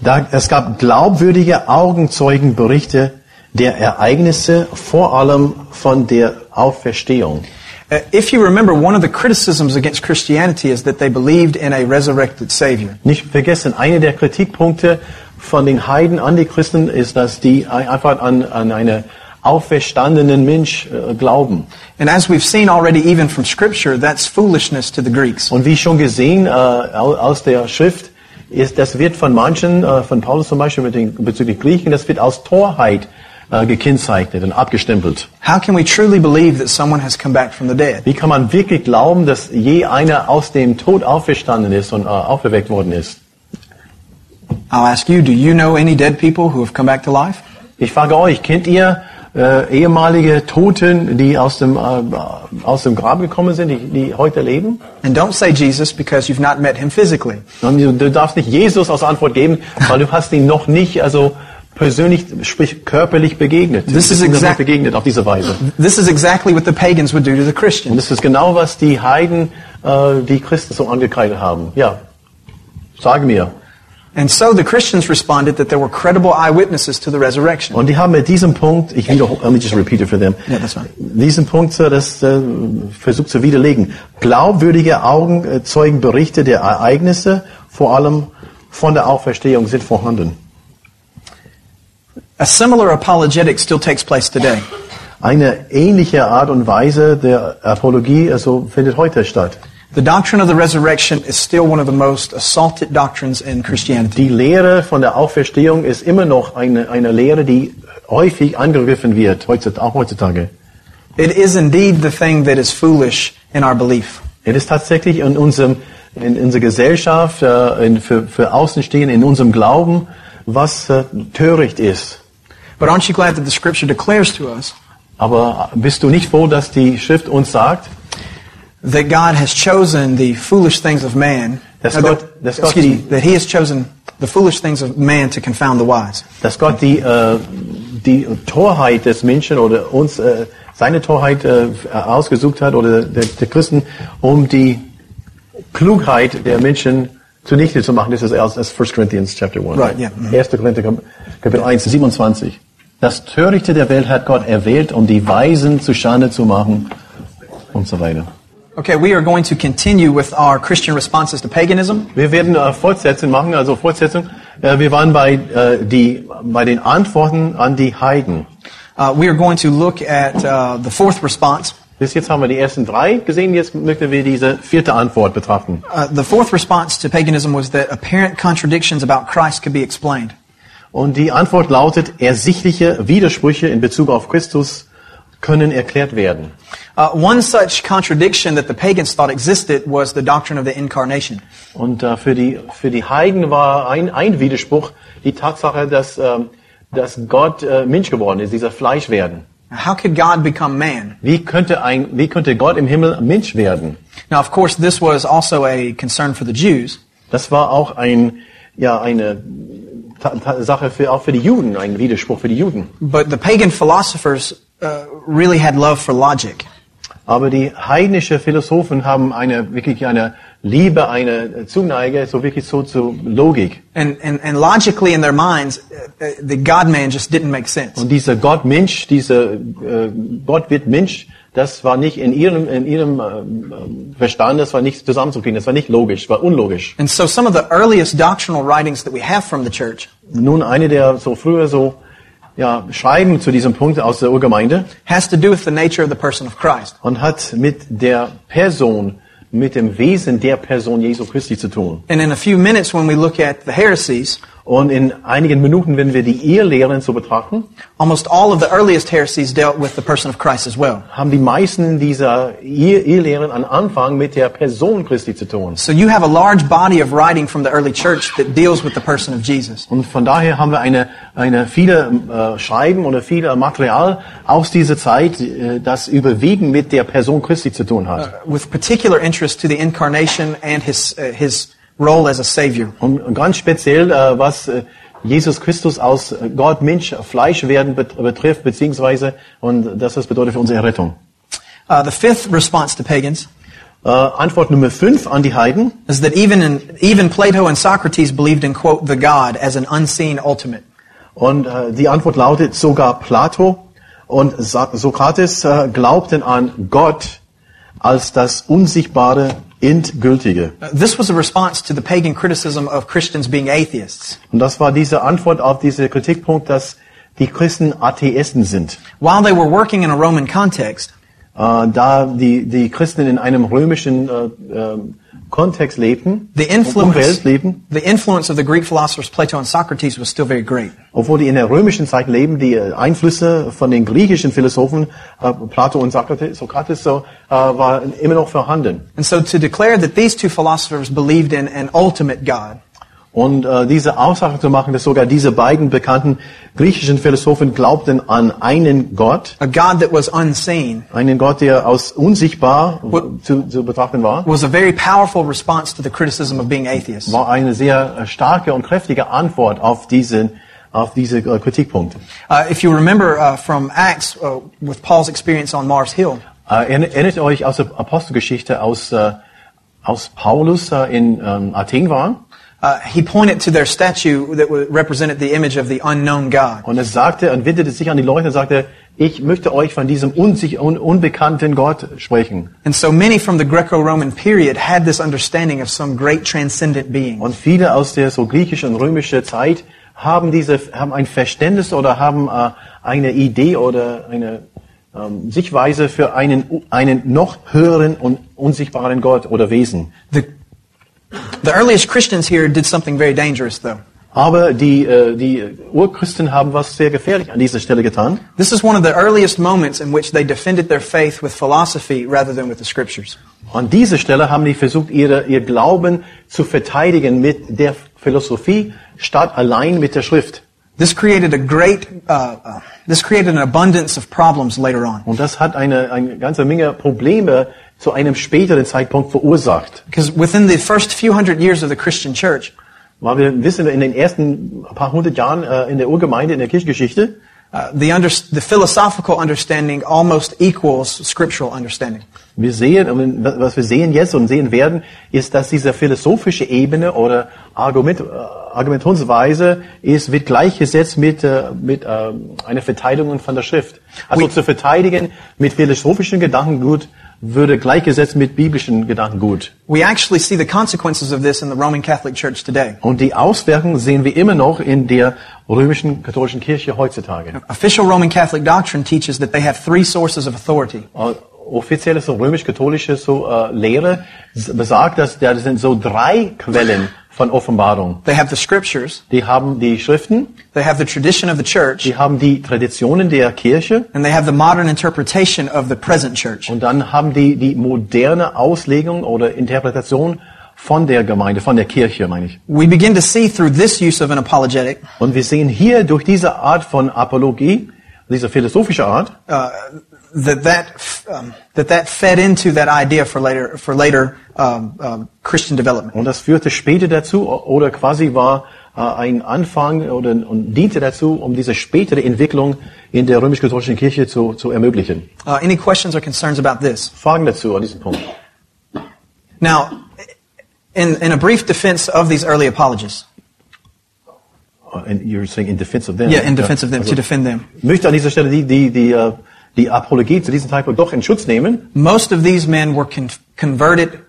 Da, es gab glaubwürdige Augenzeugenberichte der Ereignisse, vor allem von der Auferstehung. Uh, if you remember, one of the criticisms against Christianity is that they believed in a resurrected Savior. Nicht vergessen, einer der Kritikpunkte von den Heiden an die Christen ist, dass die ein- einfach an, an einen auferstandenen Mensch äh, glauben. And as we've seen already, even from Scripture, that's foolishness to the Greeks. Und wie schon gesehen äh, au- aus der Schrift, ist, das wird von manchen, äh, von Paulus zum Beispiel mit den, bezüglich Griechen, das wird als Torheit äh, gekennzeichnet und abgestempelt. How can we truly believe that someone has come back from the dead? Wie kann man wirklich glauben, dass je einer aus dem Tod auferstanden ist und äh, auferweckt worden ist? I'll ask you, do you know any dead people who have come back to life? Ich frage euch, kennt ihr äh, ehemalige Toten, die aus dem, äh, aus dem Grab gekommen sind, die, die heute leben? And don't say Jesus because you've not met him physically. Und du, du darfst nicht Jesus als Antwort geben, weil du hast ihn noch nicht, also persönlich, sprich körperlich begegnet. This is ihm noch nicht exact- begegnet auf diese Weise. This is exactly what the pagans would do to the Und Christians. das ist genau, was die Heiden, äh, die Christen so angekreidet haben. Ja, sage mir. And so the Christians responded that there were credible eyewitnesses to the resurrection. Und die haben mit diesem Punkt, ich wiederhole, let me just repeat it for them. Yeah, that's fine. Diesen Punkt, äh, das äh, versucht zu widerlegen. Glaubwürdige Augenzeugenberichte der Ereignisse, vor allem von der Auferstehung, sind vorhanden. A similar apologetic still takes place today. Eine ähnliche Art und Weise der Apologie also findet heute statt. The doctrine of the resurrection is still one of the most assaulted doctrines in Christianity. Die Lehre von der Auferstehung ist immer noch eine, eine Lehre, die häufig angegriffen wird, heutzutage, auch heutzutage. It is indeed the thing that is foolish in our belief. Es ist tatsächlich in unserem, in unserer Gesellschaft, äh, in, für, für Außenstehende, in unserem Glauben, was äh, töricht ist. But aren't you glad that the scripture declares to us Aber bist du nicht froh, dass die Schrift uns sagt, that God has chosen the foolish things of man? Uh, God- that, God. excuse me, that He has chosen the foolish things of man to confound the wise. dass Gott die, äh, die Torheit des Menschen oder uns äh, seine Torheit äh, ausgesucht hat oder der, der Christen, um die Klugheit der Menschen zunichte zu machen. Das ist aus aus 1 Corinthians chapter 1. Right, yeah. Mhm. 1. Korinther Kap- Kapitel 1, 27. Das Törichte der Welt hat Gott erwählt, um die Weisen zu Schande zu machen und so weiter. Okay, we are going to continue with our Christian responses to paganism. Wir werden äh, Fortsetzung machen, also Fortsetzung. Äh, wir waren bei, äh, die, bei den Antworten an die Heiden. Uh, we are going to look at uh, the fourth response. Bis jetzt haben wir die ersten drei gesehen, jetzt möchten wir diese vierte Antwort betrachten. Uh, the fourth response to paganism was that apparent contradictions about Christ could be explained. Und die Antwort lautet, ersichtliche Widersprüche in Bezug auf Christus können erklärt werden. Uh, one such contradiction that the pagans thought existed was the doctrine of the incarnation. Und äh, für, die, für die Heiden war ein, ein Widerspruch die Tatsache, dass, ähm, dass Gott äh, Mensch geworden ist, dieser Fleischwerden. How could God become man? Wie könnte, ein, wie könnte Gott im Himmel Mensch werden? Now, of course, this was also a concern for the Jews. Das war auch ein, ja, eine Sache für, auch für die Juden, ein Widerspruch für die Juden. But the pagan philosophers uh, really had love for logic. Aber die heidnische Philosophen haben eine wirklich eine Liebe, eine Zuneige, so wirklich so zu Logik. And, and, and logically in their minds, uh, uh, the God-man just didn't make sense. Und dieser Gott Mensch, dieser äh, Gott wird Mensch, das war nicht in ihrem in ihrem äh, Verstand, das war nicht zusammenzukriegen, das war nicht logisch, war unlogisch. And so some of the earliest doctrinal writings that we have from the church Nun eine der so früher so ja Schreiben zu diesem Punkt aus der Urgemeinde has to do with the nature of the person of Christ. und hat mit der Person, mit dem Wesen der Person Jesu Christi zu tun. And in a few minutes when we look at the heresies, Und in einigen Minuten, wenn wir die Irrlehren so betrachten, almost all of the earliest heresies dealt with the person of Christ as well. haben die meisten dieser Irrlehren am Anfang mit der Person Christi zu tun. So you have a large body of writing from the early church that deals with the person of Jesus. Und von daher haben wir eine, eine viele äh, Schreiben oder viel Material aus dieser Zeit, äh, das überwiegend mit der Person Christi zu tun hat. with particular interest to the incarnation and his, uh, his role as a savior. Und ganz speziell, äh, was äh, Jesus Christus aus äh, Gott Mensch Fleisch werden bet betrifft, beziehungsweise, und das das bedeutet für unsere Errettung. Uh, the fifth response to pagans Äh, Antwort Nummer 5 an die Heiden. is that even in, even Plato and Socrates believed in quote the God as an unseen ultimate. Und äh, die Antwort lautet, sogar Plato und Sokrates glaubten an Gott als das unsichtbare, endgültige. This was a response to the pagan criticism of Christians being atheists. Und das war diese Antwort auf diesen Kritikpunkt, dass die Christen Atheisten sind. While they were working in a Roman context, da die, die Christen in einem römischen äh, äh, Kontext lebten, The influence, lebten, the influence of the Greek philosophers Plato and Socrates was still very great. obwohl die in der römischen Zeit leben, die äh, Einflüsse von den griechischen Philosophen, äh, Plato und Sokrates, Sokrates so, äh, waren immer noch vorhanden. And so to declare that these two philosophers believed in an ultimate God, Und äh, diese Aussage zu machen, dass sogar diese beiden bekannten griechischen Philosophen glaubten an einen Gott, a God that was unseen, einen Gott, der aus unsichtbar zu, zu betrachten war, was a very powerful response to the criticism of being atheists. war eine sehr äh, starke und kräftige Antwort auf diesen auf diese äh, Kritikpunkte. Uh, if you remember uh, from Acts uh, with Paul's experience on Mars Hill, Äh, Erinnert euch aus der Apostelgeschichte aus äh, aus Paulus äh, in ähm, Athen war? Uh, he pointed to their statue that represented the image of the unknown God. Und er sagte und wendete sich an die Leute und sagte, ich möchte euch von diesem unbekannten Gott sprechen. And so many from the Greco-Roman period had this understanding of some great transcendent being. Und viele aus der so griechischen und römischen Zeit haben diese, haben ein Verständnis oder haben äh, eine Idee oder eine ähm, Sichtweise für einen, einen noch höheren und unsichtbaren Gott oder Wesen. The, the earliest Christians here did something very dangerous, though. Aber die, äh, die Urchristen haben was sehr gefährlich an dieser Stelle getan. This is one of the earliest moments in which they defended their faith with philosophy rather than with the scriptures. An dieser Stelle haben die versucht, ihre, ihr Glauben zu verteidigen mit der Philosophie statt allein mit der Schrift. This created a great, uh, uh, this created an abundance of problems later on. Und das hat eine, eine ganze Menge Probleme zu einem späteren Zeitpunkt verursacht. Because within the first few hundred years of the Christian church, Weil wir wissen, in den ersten paar hundert Jahren äh, in der Urgemeinde, in der Kirchgeschichte, uh, the, under, the philosophical understanding almost equals scriptural understanding. wir sehen, was wir sehen jetzt und sehen werden, ist, dass diese philosophische Ebene oder Argument, äh, Argumentationsweise ist, wird gleichgesetzt mit, äh, mit äh, einer Verteidigung von der Schrift. Also Oui. zu verteidigen mit philosophischen Gedankengut würde gleichgesetzt mit biblischen Gedankengut. We actually see the consequences of this in the Roman Catholic Church today. Und die Auswirkungen sehen wir immer noch in der römischen katholischen Kirche heutzutage. Official Roman Catholic doctrine teaches that they have three sources of authority. Äh, Offizielle so römisch-katholische so äh, Lehre besagt, dass da sind so drei Quellen von Offenbarung. They have the scriptures, Die haben die Schriften, they have the tradition of the church, die haben die Traditionen der Kirche and they have the modern interpretation of the present church. und dann haben die die moderne Auslegung oder Interpretation von der Gemeinde, von der Kirche, meine ich. We begin to see through this use of an apologetic Und wir sehen hier durch diese Art von Apologie, diese philosophische Art, uh, that that um, that that fed into that idea for later for later um, um, Christian development. Und das führte später dazu oder quasi war äh, ein Anfang oder und diente dazu, um diese spätere Entwicklung in der römisch-katholischen Kirche zu, zu ermöglichen. Uh, any questions or concerns about this? Fragen dazu an diesem Punkt. Now, in in a brief defense of these early apologists, Uh, And you're saying in defense of them. yeah, in defense of them, Also, to defend them, möchte an dieser Stelle die, die, die, äh, die Apologie zu diesem Zeitpunkt doch in Schutz nehmen. most of these men were con- converted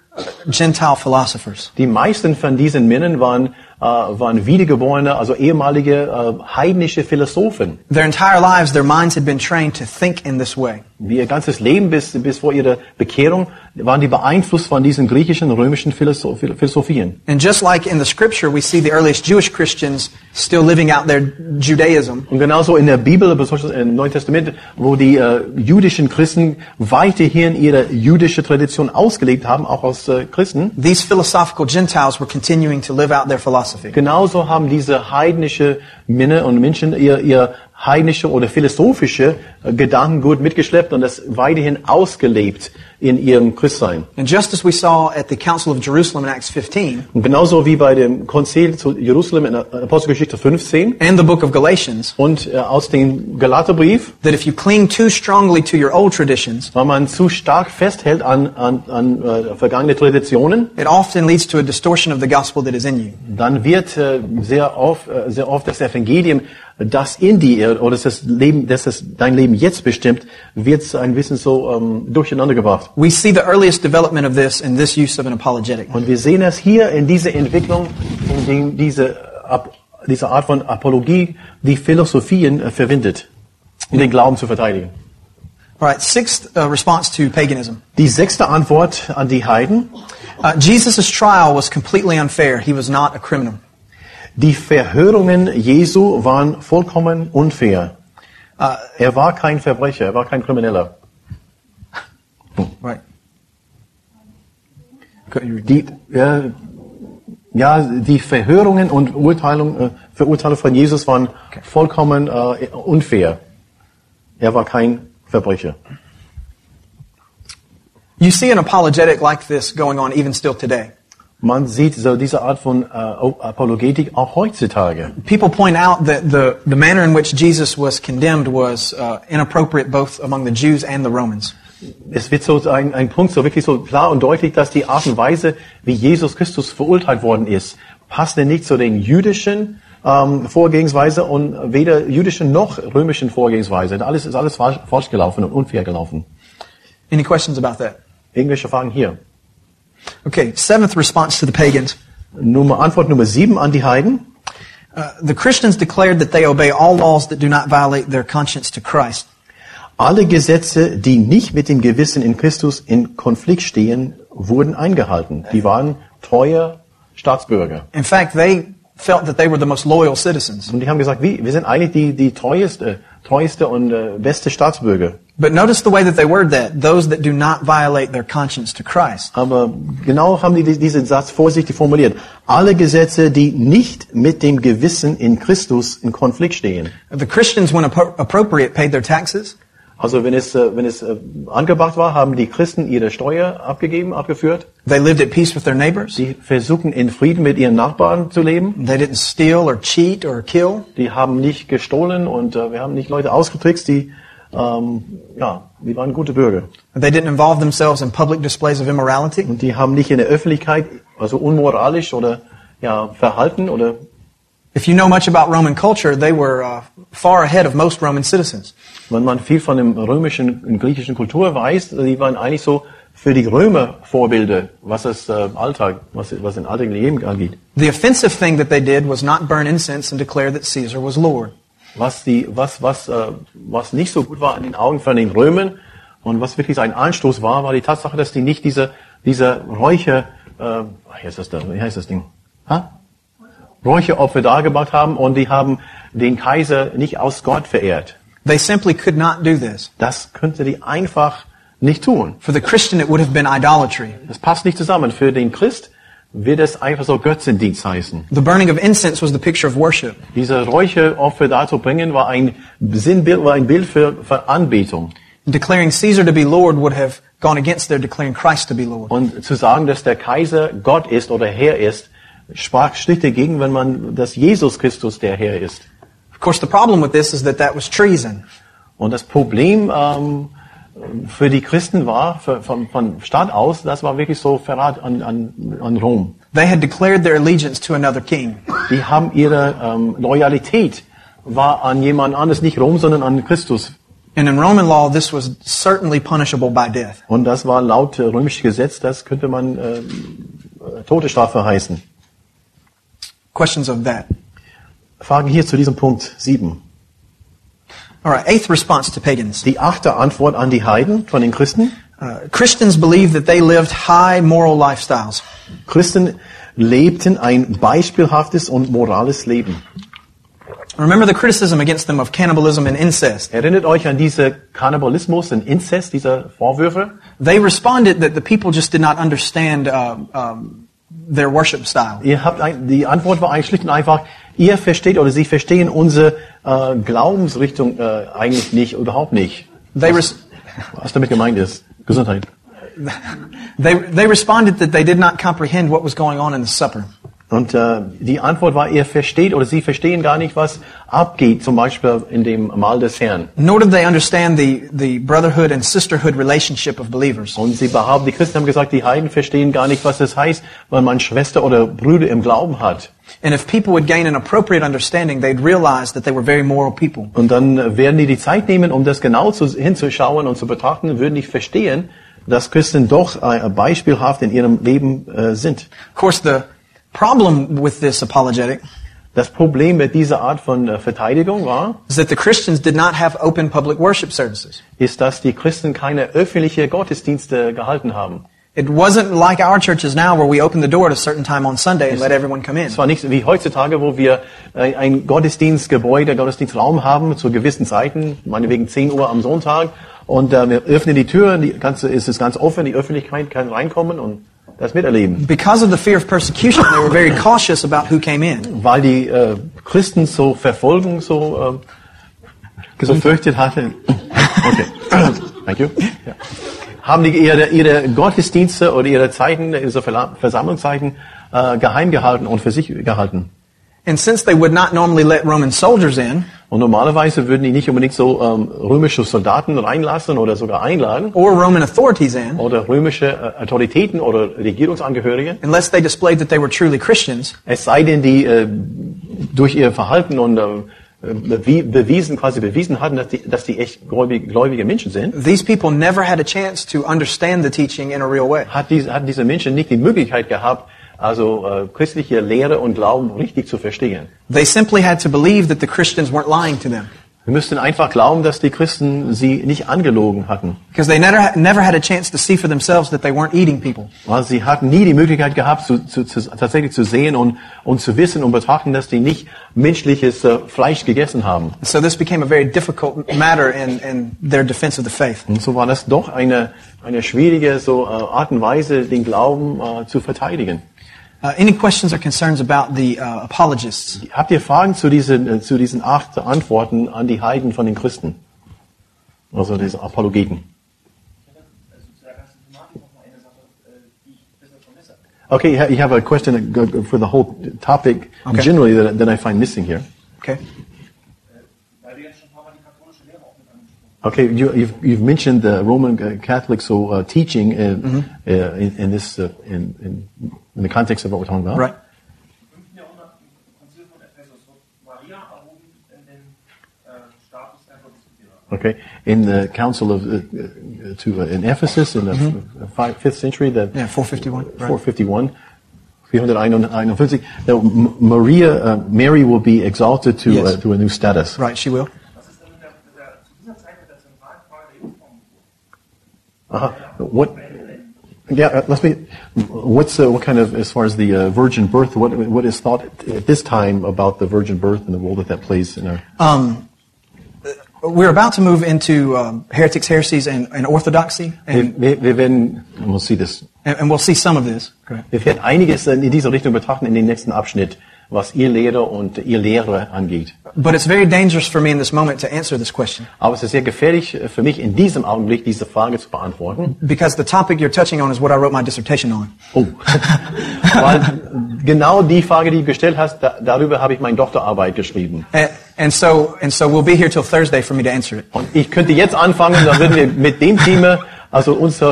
Gentile philosophers. Die meisten von diesen Männern waren, äh, waren wiedergeborene, also ehemalige äh, heidnische Philosophen. Their entire lives, their minds had been trained to think in this way. Ihr ganzes Leben bis, bis vor ihrer Bekehrung waren die beeinflusst von diesen griechischen, römischen Philosoph Philosophien. And just like in the scripture, we see the earliest Jewish Christians still living out their Judaism. Und genauso in der Bibel, besonders im Neuen Testament, wo die äh, jüdischen Christen weiterhin ihre jüdische Tradition ausgelegt haben, auch als äh, Christen, These philosophical Gentiles were continuing to live out their philosophy. genauso haben diese heidnische Männer und Menschen ihr, ihr heidnische oder philosophische äh, Gedankengut mitgeschleppt und das weiterhin ausgelebt in ihrem Christsein. And just as we saw at the Council of Jerusalem in Acts 15 Und genauso wie bei dem Konzil zu Jerusalem in Apostelgeschichte 15 and the book of Galatians, und äh, aus dem Galaterbrief, that if you cling too strongly to your old traditions, weil man zu stark festhält an, an, an äh, vergangene Traditionen, it often leads to a distortion of the gospel that is in you. dann wird äh, sehr oft, äh, sehr oft das Evangelium, das in dir oder das Leben, das das dein Leben jetzt bestimmt, wird ein bisschen so ähm, durcheinander gebracht. We see the earliest development of this in this use of an apologetic. Und wir sehen es hier in dieser Entwicklung, in dem diese, diese Art von Apologie die Philosophien äh, verwendet, um den Glauben zu verteidigen. All right, sixth uh, response to paganism. Die sechste Antwort an die Heiden. Uh, Jesus' trial was completely unfair. He was not a criminal. Die Verhörungen Jesu waren vollkommen unfair. Er war kein Verbrecher, er war kein Krimineller. Right. Die, äh, ja, die Verhörungen und Urteilung, äh, Verurteilung von Jesus waren vollkommen äh, unfair. Er war kein Verbrecher. You see an apologetic like this going on even still today. Man sieht so diese Art von äh, Apologetik auch heutzutage. People point out that the, the manner in which Jesus was condemned was uh, inappropriate both among the Jews and the Romans. Es wird so ein, ein Punkt so wirklich so klar und deutlich, dass die Art und Weise, wie Jesus Christus verurteilt worden ist, passt nicht zu den jüdischen ähm, Vorgehensweise und weder jüdischen noch römischen Vorgehensweise. Alles ist alles falsch, falsch gelaufen und unfair gelaufen. Any questions about that? Irgendwelche Fragen hier? Okay, seventh response to the pagans. Nummer, Antwort Nummer sieben an die Heiden. Uh, the Christians declared that they obey all laws that do not violate their conscience to Christ. Alle Gesetze, die nicht mit dem Gewissen in Christus in Konflikt stehen, wurden eingehalten. Die waren treue Staatsbürger. In fact, they felt that they were the most loyal citizens. Und die haben gesagt, wie, wir sind eigentlich die, die treueste, treueste und äh, beste Staatsbürger. But notice the way that they word that, those that do not violate their conscience to Christ. Aber genau haben die die- diesen Satz vorsichtig formuliert. Alle Gesetze, die nicht mit dem Gewissen in Christus in Konflikt stehen. The Christians, when appro- appropriate, paid their taxes. Also wenn es, äh, wenn es äh, angebracht war, haben die Christen ihre Steuer abgegeben, abgeführt. They lived at peace with their neighbors. Sie versuchen in Frieden mit ihren Nachbarn zu leben. They didn't steal or cheat or kill. Die haben nicht gestohlen und äh, wir haben nicht Leute ausgetrickst, die, ähm, ja, die waren gute Bürger. They didn't involve themselves in public displays of immorality. Und die haben nicht in der Öffentlichkeit, also unmoralisch oder, ja, verhalten oder, If you know much about Roman culture, they were uh, far ahead of most Roman citizens. Wenn man viel von dem römischen und griechischen Kultur weiß, die waren eigentlich so für die Römer Vorbilder, was das äh, Alltag, was, was den alltäglichen Leben angeht. The offensive thing that they did was not burn incense and declare that Caesar was Lord. Was die, was, was, äh, was nicht so gut war in den Augen von den Römern und was wirklich ein Anstoß war, war die Tatsache, dass die nicht diese, diese Räucher, äh, wie heißt das da, wie heißt das Ding? Ha? Räucheropfer dargebracht haben und die haben den Kaiser nicht aus Gott verehrt. They simply could not do this. Das könnte die einfach nicht tun. For the Christian, it would have been idolatry. Das passt nicht zusammen. Für den Christ wird es einfach so Götzendienst heißen. The burning of incense was the picture of worship. Diese Räucheropfer darzubringen war ein Sinnbild, war ein Bild für, für Anbetung. Declaring Caesar to be Lord would have gone against their declaring Christ to be Lord. Und zu sagen, dass der Kaiser Gott ist oder Herr ist, sprach strikt dagegen, wenn man, dass Jesus Christus der Herr ist. Of course, the problem with this is that that was treason. Und das Problem ähm, für die Christen war, für, von, von Staat aus, das war wirklich so Verrat an, an, an Rom. They had declared their allegiance to another king. Die haben ihre ähm, Loyalität war an jemand anderes, nicht Rom, sondern an Christus. And in Roman law, this was certainly punishable by death. Und das war laut äh, römischem Gesetz, das könnte man äh, äh, Todesstrafe heißen. Questions of that. Fragen hier zu diesem Punkt 7. All right, eighth response to pagans. Die achte Antwort an die Heiden von den Christen. Uh, Christians believed that they lived high moral lifestyles. Christen lebten ein beispielhaftes und morales Leben. Remember the criticism against them of cannibalism and incest. Erinnert euch an diese Kannibalismus und Inzest, diese Vorwürfe? They responded that the people just did not understand uh, um, their worship style. Ihr habt ein, die Antwort war eigentlich schlicht und einfach, ihr versteht oder sie verstehen unsere äh, Glaubensrichtung äh, eigentlich nicht, überhaupt nicht. Res- Was damit gemeint ist. Gesundheit. they, they responded that they did not comprehend what was going on in the supper. Und äh, die Antwort war, ihr versteht oder sie verstehen gar nicht, was abgeht, zum Beispiel in dem Mahl des Herrn. Nor did they understand the, the brotherhood and sisterhood relationship of believers. Und sie behaupten, die Christen haben gesagt, die Heiden verstehen gar nicht, was das heißt, wenn man Schwester oder Brüder im Glauben hat. And if people would gain an appropriate understanding, they'd realize that they were very moral people. Und dann äh, werden die die Zeit nehmen, um das genau zu, hinzuschauen und zu betrachten, würden nicht verstehen, dass Christen doch äh, beispielhaft in ihrem Leben äh, sind. Of course, the problem with this apologetic Das Problem mit dieser Art von äh, Verteidigung war, is that the Christians did not have open public worship services. ist, dass die Christen keine öffentliche Gottesdienste gehalten haben. It wasn't like our churches now where we open the door at a certain time on Sunday and let everyone come in. Es war nicht wie heutzutage, wo wir äh, ein Gottesdienstgebäude, Gottesdienstraum haben zu gewissen Zeiten, meinetwegen 10 Uhr am Sonntag, und äh, wir öffnen die Tür, die ganze, ist es ganz offen, die Öffentlichkeit kann reinkommen und das miterleben. Because of the fear of persecution, they were very cautious about who came in. Weil die äh, Christen so Verfolgung so äh, befürchtet hatten. Okay, thank you. Ja. Haben die ihre, ihre Gottesdienste oder ihre Zeiten, ihre Versammlungszeiten äh, geheim gehalten und für sich gehalten. And since they would not normally let Roman soldiers in, Und normalerweise würden die nicht unbedingt so ähm, römische Soldaten reinlassen oder sogar einladen or Roman authorities in, oder römische äh, Autoritäten oder Regierungsangehörige, unless they displayed that they were truly Christians, es sei denn, die äh, durch ihr Verhalten und äh, bewie- bewiesen, quasi bewiesen hatten, dass die, dass die echt gläubige, gläubige Menschen sind, these people never had a chance to understand the teaching in a real way. hat diese, hatten diese Menschen nicht die Möglichkeit gehabt, also äh, christliche Lehre und Glauben richtig zu verstehen. They simply had to believe that the Christians weren't lying to them. Wir müssten einfach glauben, dass die Christen sie nicht angelogen hatten. Because they never, never had a chance to see for themselves that they weren't eating people. Weil sie hatten nie die Möglichkeit gehabt, zu, zu, zu, tatsächlich zu sehen und, und zu wissen und betrachten, dass die nicht menschliches äh, Fleisch gegessen haben. So this became a very difficult matter in, in their defense of the faith. Und so war das doch eine, eine schwierige so, äh, Art und Weise, den Glauben äh, zu verteidigen. Uh, any questions or concerns about the uh, apologists? Habt ihr Fragen zu diesen, äh, zu diesen acht Antworten an die Heiden von den Christen? Also diese Apologeten. Okay, you have a question for the whole topic Okay. generally that, that I find missing here. Okay. Okay, you, you've, you've mentioned the Roman uh, Catholic so uh, teaching in, uh, in, in this uh, in, in, in the context of what we're talking about. Right. Im 5. Jahrhundert im Konzil von Ephesus wird Maria erhoben in den äh, Status der Gottesbediener. Okay, in the Council of uh, uh, to uh, in Ephesus in the f- fi- fifth century, the Yeah, 451. Right. 451, 451, that M- Maria uh, Mary will be exalted to Yes. uh, to a new status. Right, she will. Uh-huh. What? Yeah, uh, let's be. What's uh, what kind of as far as the uh, virgin birth? What what is thought at this time about the virgin birth and the role that that plays in our? Um, we're about to move into um, heretics, heresies, and, and orthodoxy, and, Wir, wir werden, we'll see this. and, and we'll see some of this. Wir werden einiges in dieser Richtung betrachten in dem nächsten Abschnitt, was ihr Lehre und ihr Lehre angeht. But it's very dangerous for me in this moment to answer this question Aber es ist sehr gefährlich für mich in diesem Augenblick diese Frage zu beantworten. because the topic you're touching on is what I wrote my dissertation on. Oh. Weil genau die Frage, die du gestellt hast, da, darüber habe ich meine Doktorarbeit geschrieben. And, and so, and so we'll be here till Thursday for me to answer it. Und ich könnte jetzt anfangen, dann würden wir mit dem Thema also uns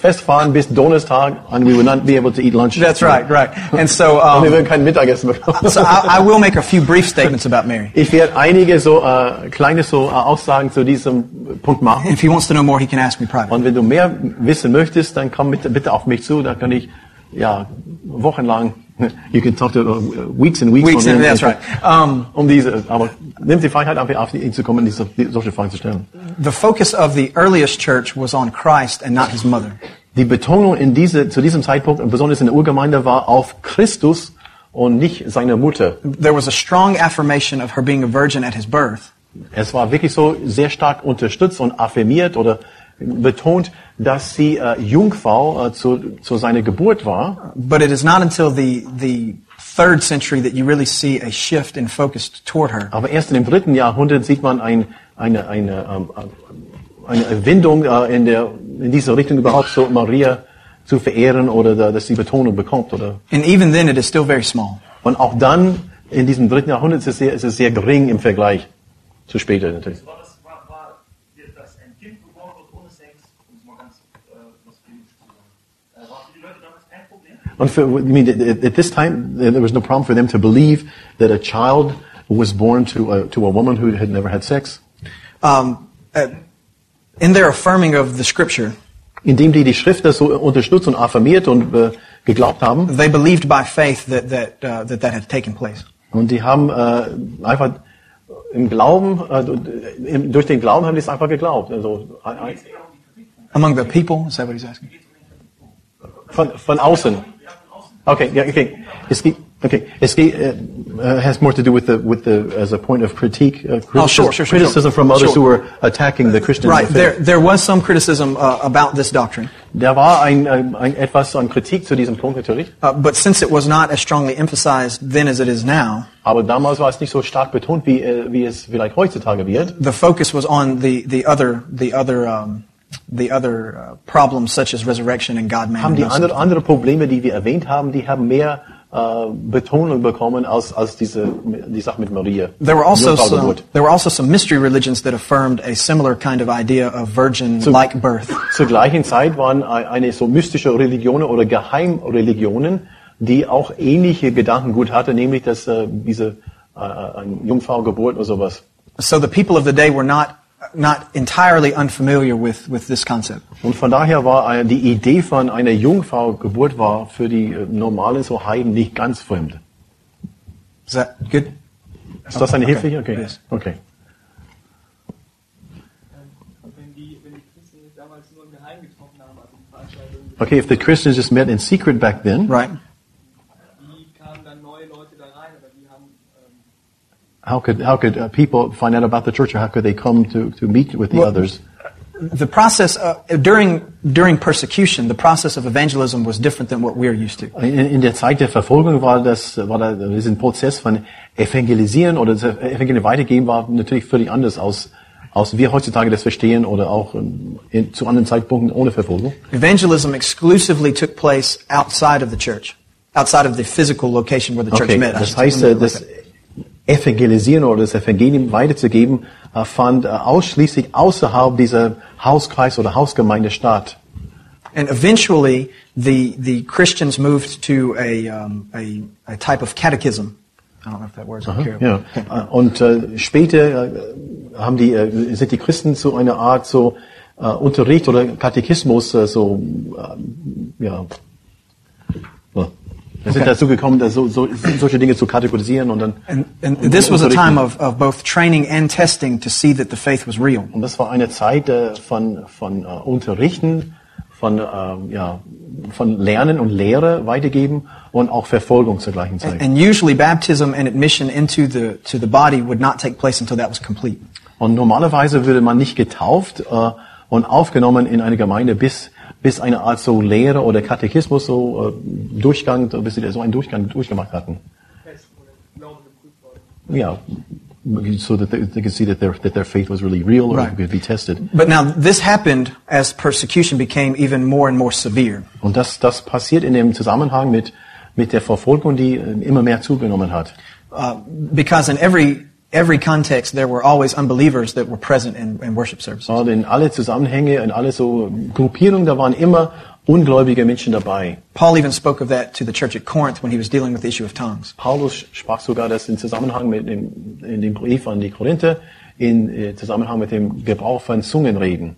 festfahren bis Donnerstag and we will not be able to eat lunch. That's right, right. And so, wir um, würden kein Mittagessen bekommen. so I, I will make a few brief statements about Mary. Ich werde einige so äh, kleine so äh, Aussagen zu diesem Punkt machen. If he wants to know more, he can ask me privately. Und wenn du mehr wissen möchtest, dann komm bitte, bitte auf mich zu. Da kann ich ja wochenlang. You can talk to uh, weeks and weeks. Weeks and- that's right. Um, um diese, aber nimm die Freiheit, einfach auf ihn zu kommen, diese, die, solche Fragen zu stellen. The focus of the earliest church was on Christ and not his mother. Die Betonung in diese, zu diesem Zeitpunkt, besonders in der Urgemeinde, war auf Christus und nicht seine Mutter. There was a strong affirmation of her being a virgin at his birth, Es war wirklich so sehr stark unterstützt und affirmiert oder betont, dass sie äh, Jungfrau äh, zu, zu seiner Geburt war. but it is not until the, the third century that you really see a shift in focus toward her. Aber erst in dem dritten Jahrhundert sieht man ein, eine, eine, ähm, eine Wendung äh, in, der, in diese Richtung überhaupt so Maria zu verehren oder da, dass sie Betonung bekommt. Oder. And even then, it is still very small. Und auch dann in diesem dritten Jahrhundert ist es sehr, ist es sehr gering im Vergleich zu später natürlich. I mean, at, this time, there was no problem for them to believe that a child was born to a, to a woman who had never had sex. Um, uh, in their affirming of the scripture, Indem die die Schrift das so unterstützt und affirmiert und äh, geglaubt haben, they believed by faith that that, uh, that that had taken place. Und die haben äh, einfach im Glauben, äh, im, durch den Glauben haben die es einfach geglaubt. Also ein- ein- Among the people, is that what he's asking? von, von außen. Okay, yeah, okay. Es geht, okay. Es uh, uh, has more to do with the with the as a point of critique, uh, criticism, Oh, sure, sure, sure, criticism from others who were attacking the Christians. Right. faith. There, there was some criticism uh, about this doctrine, Da war ein, ein, ein etwas an Kritik zu diesem Punkt natürlich. uh, but since it was not as strongly emphasized then as it is now, Aber damals war es nicht so stark betont, wie, äh, wie es vielleicht heutzutage wird. the focus was on the the other the other um, the other uh, problems such as resurrection and God man. Haben die andere, andere Probleme, die wir erwähnt haben, die haben mehr äh, Betonung bekommen als, als diese, die Sache mit Maria. There were also some, there were also some mystery religions that affirmed a similar kind of idea of virgin-like birth. Zur gleichen Zeit waren ein- eine so mystische Religionen oder Geheimreligionen, die auch ähnliche Gedankengut hatte, nämlich dass äh, diese äh, eine Jungfrau Geburt oder sowas. So the people of the day were not not entirely unfamiliar with with this concept. Und von daher war äh, die Idee von einer Jungfrau Geburt war für die äh, normalen so Heiden nicht ganz fremd. Is that good? Ist das eine Okay. Hilfe hier? Okay. Yes. okay. wenn die, wenn die Christen sich damals nur im Geheimen getroffen haben, also die Veranstaltung, Okay, if the Christians just met in secret back then, Right. wie kamen dann neue Leute da rein, oder wie haben, ähm, how could how could uh, people find out about the church, or how could they come to to meet with the Well- others? The process uh, during during persecution, the process of evangelism was different than what we're used to. In, in der Zeit der Verfolgung war das, war da, diesen Prozess von Evangelisieren oder das Evangelium weitergeben war natürlich völlig anders aus, aus wir heutzutage das verstehen oder auch ähm, in, zu anderen Zeitpunkten ohne Verfolgung. Evangelism exclusively took place outside of the church, outside of the physical location where the church Okay, met. Das heißt, äh, das. Evangelisieren oder das Evangelium weiterzugeben äh, fand äh, ausschließlich außerhalb dieser Hauskreis oder Hausgemeinde statt. And eventually, the the Christians moved to a um, a, a type of catechism. I don't know if that word's okay. Ja. Äh, Und äh, später haben die, äh, sind die Christen zu einer Art so äh, Unterricht oder Katechismus so äh, ja. Wir sind dazu gekommen, dass so, so, solche Dinge zu kategorisieren und dann And, and und this was a time of, of both training and testing to see that the faith was real. Und das war eine Zeit äh, von, von äh, Unterrichten, von, äh, ja, von Lernen und Lehre weitergeben und auch Verfolgung zur gleichen Zeit. And usually baptism and admission into the, to the body would not take place until that was complete. Und normalerweise würde man nicht getauft äh, und aufgenommen in eine Gemeinde, bis, bis eine Art so Lehre oder Katechismus, so äh, Durchgang, bis sie so einen Durchgang durchgemacht hatten. Ja, so that they, they could see that their, that their faith was really real or Right. could be tested. But now this happened as persecution became even more and more severe. Und das, das passiert in dem Zusammenhang mit, mit der Verfolgung, die äh, immer mehr zugenommen hat. Uh, because in every, every context there were always unbelievers that were present in, in worship services. Und in alle Zusammenhänge, in alle so Gruppierungen, da waren immer ungläubige Menschen dabei. Paul even spoke of that to the church at Corinth when he was dealing with the issue of tongues. Paulus sprach sogar das in Zusammenhang mit dem, in dem Brief an die Korinther, in äh, Zusammenhang mit dem Gebrauch von Zungenreden.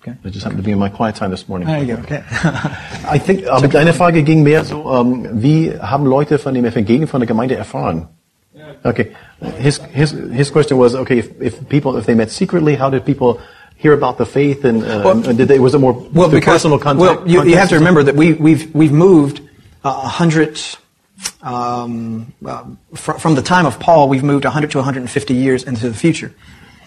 Okay. I just happened to be in my quiet time this morning. There you go. Okay. I think, aber deine Frage ging mehr so, ähm, wie haben Leute von dem Evangelium von der Gemeinde erfahren? Okay. His, his, his question was, okay, if, if people, if they met secretly, how did people hear about the faith and, uh, Well- and did they, was it more Well, because personal contact? well, you, you have to remember that we, we've we've moved uh, a hundred um, uh, fr- from the time of Paul. We've moved 100 to 150 years into the future.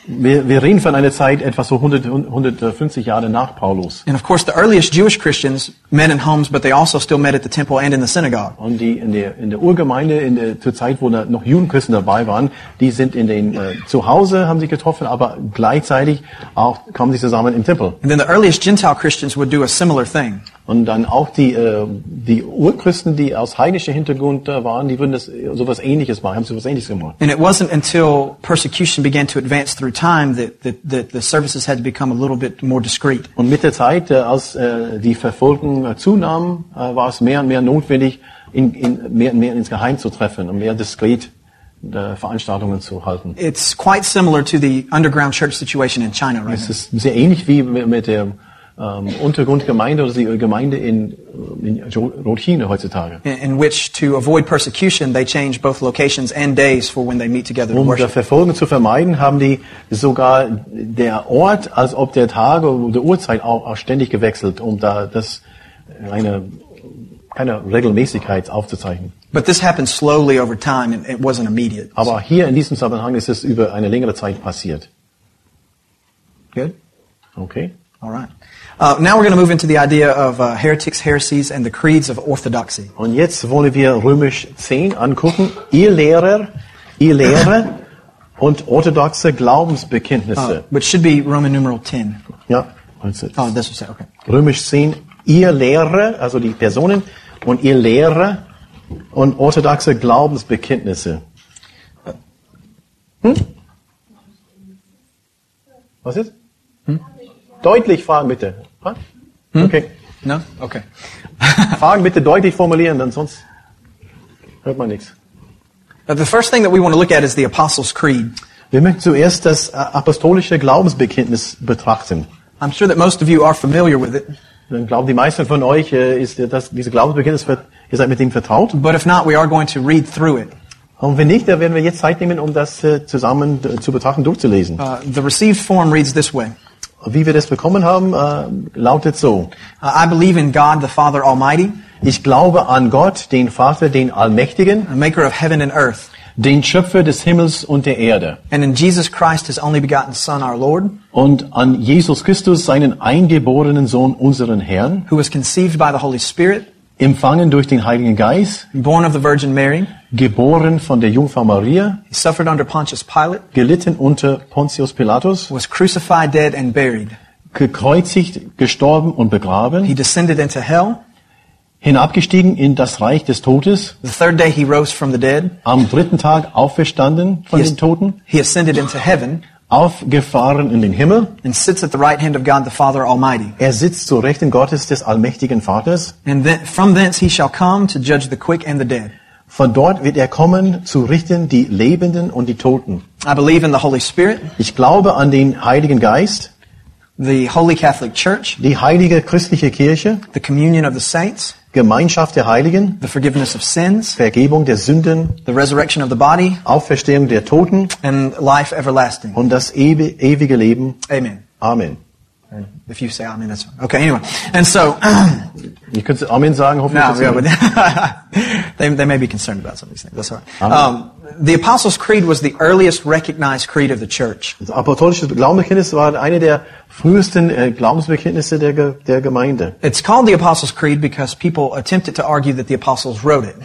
Wir, wir reden von einer Zeit etwa so 100, 150 Jahre nach Paulus. And of course, the earliest Jewish Christians met in homes, but they also still met at the temple and in the synagogue. Und die in der, in der Urgemeinde, in der, zur Zeit, wo da noch Judenchristen dabei waren, die sind in den, äh, zu Hause haben sich getroffen, aber gleichzeitig auch kamen sie zusammen im Tempel. And then the earliest Gentile Christians would do a similar thing. Und dann auch die, äh, die Urchristen, die aus heidnischer Hintergrund äh, waren, die würden das sowas ähnliches machen, haben sowas ähnliches gemacht. And it wasn't until persecution began to advance through time that, that, that the services had to become a little bit more discreet. Und mit der Zeit, äh, als äh, die Verfolgung äh, zunahm, äh, war es mehr und mehr notwendig, in, in, mehr und mehr ins Geheim zu treffen und mehr diskret äh, Veranstaltungen zu halten. It's quite similar to the underground church situation in China right Es ist sehr ähnlich wie mit der ähm, Untergrundgemeinde oder die Gemeinde in, in Rothine heutzutage. in, in which to avoid persecution, they change both locations and days for when they meet together to Um der worship. Verfolgung zu vermeiden, haben die sogar der Ort, als ob der Tage oder Uhrzeit auch, auch ständig gewechselt, um da das eine keine Regelmäßigkeit aufzuzeichnen. But this happened slowly over time, and it wasn't immediate. Aber hier in diesem Zusammenhang ist es über eine längere Zeit passiert. Good. Okay. All right. Uh, now we're going to move into the idea of uh, heretics, heresies, and the creeds of orthodoxy. Und jetzt wollen wir Römisch 10 angucken. Ihr Lehrer, ihr Lehre und orthodoxe Glaubensbekenntnisse. Uh, which should be Roman numeral 10. Ja, also Oh, this was it. Okay. Römisch 10, ihr Lehrer, also die Personen, und ihr Lehrer und orthodoxe Glaubensbekenntnisse. Hm? Was ist? Deutlich fragen bitte. Was? Okay. No? Okay. Fragen bitte deutlich formulieren, denn sonst hört man nichts. The first thing that we want to look at is the Apostles' Creed. Wir möchten zuerst das äh, apostolische Glaubensbekenntnis betrachten. I'm sure that most of you are familiar with it, Dann glauben die meisten von euch, äh, ist das, diese Glaubensbekenntnis, ihr seid mit dem vertraut. but if not, we are going to read through it. Und wenn nicht, dann werden wir jetzt Zeit nehmen, um das äh, zusammen äh, zu betrachten, durchzulesen. Uh, the received form reads this way. Wie wir das bekommen haben, äh, lautet so. I believe in God, the Father Almighty, Ich glaube an Gott, den Vater, den Allmächtigen, the maker of heaven and earth, den Schöpfer des Himmels und der Erde. and in Jesus Christ, his only begotten Son, our Lord, Und an Jesus Christus, seinen eingeborenen Sohn, unseren Herrn, who was conceived by the Holy Spirit, empfangen durch den Heiligen Geist, born of the Virgin Mary, geboren von der Jungfrau Maria, he suffered under Pontius Pilate, gelitten unter Pontius Pilatus, was crucified, dead, and buried. gekreuzigt, gestorben und begraben, He descended into hell. hinabgestiegen in das Reich des Todes, The third day he rose from the dead. am dritten Tag auferstanden von He, den Toten, he ascended into heaven aufgefahren in den Himmel. and sits at the right hand of God the Father Almighty. Er sitzt zu Rechten Gottes des allmächtigen Vaters. And then, from thence he shall come to judge the quick and the dead. Von dort wird er kommen, zu richten die Lebenden und die Toten. I believe in the Holy Spirit, Ich glaube an den Heiligen Geist, the Holy Catholic Church, die heilige christliche Kirche, the communion of the saints, Gemeinschaft der Heiligen, the forgiveness of sins, Vergebung der Sünden, the resurrection of the body, Auferstehung der Toten and life everlasting. und das ewi- ewige Leben. Amen. Amen. And if you say amen, that's fine. Okay, anyway. And so, Ich könnte Amen sagen, hoffentlich. no, yeah, but they, they may be concerned about some of these things. That's all right. Um, the Apostles' Creed was the earliest recognized creed of the church. Das apostolische Glaubensbekenntnis war eine der frühesten äh, Glaubensbekenntnisse der, der Gemeinde. It's called the Apostles' Creed because people attempted to argue that the apostles wrote it.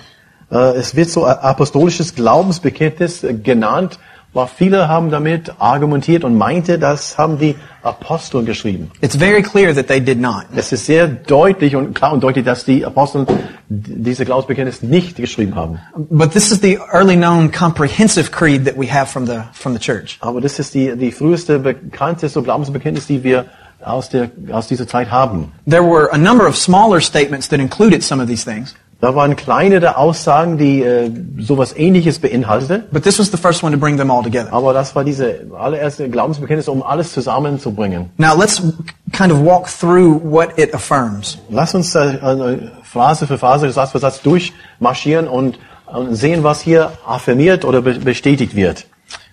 Äh, es wird so apostolisches Glaubensbekenntnis äh, genannt, weil viele haben damit argumentiert und meinte, das haben die Apostel geschrieben. It's very clear that they did not. Es ist sehr deutlich und klar und deutlich, dass die Apostel diese Glaubensbekenntnis nicht geschrieben haben. But this is the early known comprehensive creed that we have from the, from the church. Aber das ist die, die früheste, bekannteste Glaubensbekenntnis, die wir aus, der, aus dieser Zeit haben. There were a number of smaller statements that included some of these things, Da waren kleinere Aussagen, die äh, sowas ähnliches beinhaltete. but this was the first one to bring them all together. Aber das war diese allererste Glaubensbekenntnis, um alles zusammenzubringen. Now let's kind of walk through what it affirms. Lass uns äh, Phrase für Phrase, Satz für Satz durchmarschieren und, und sehen, was hier affirmiert oder be bestätigt wird.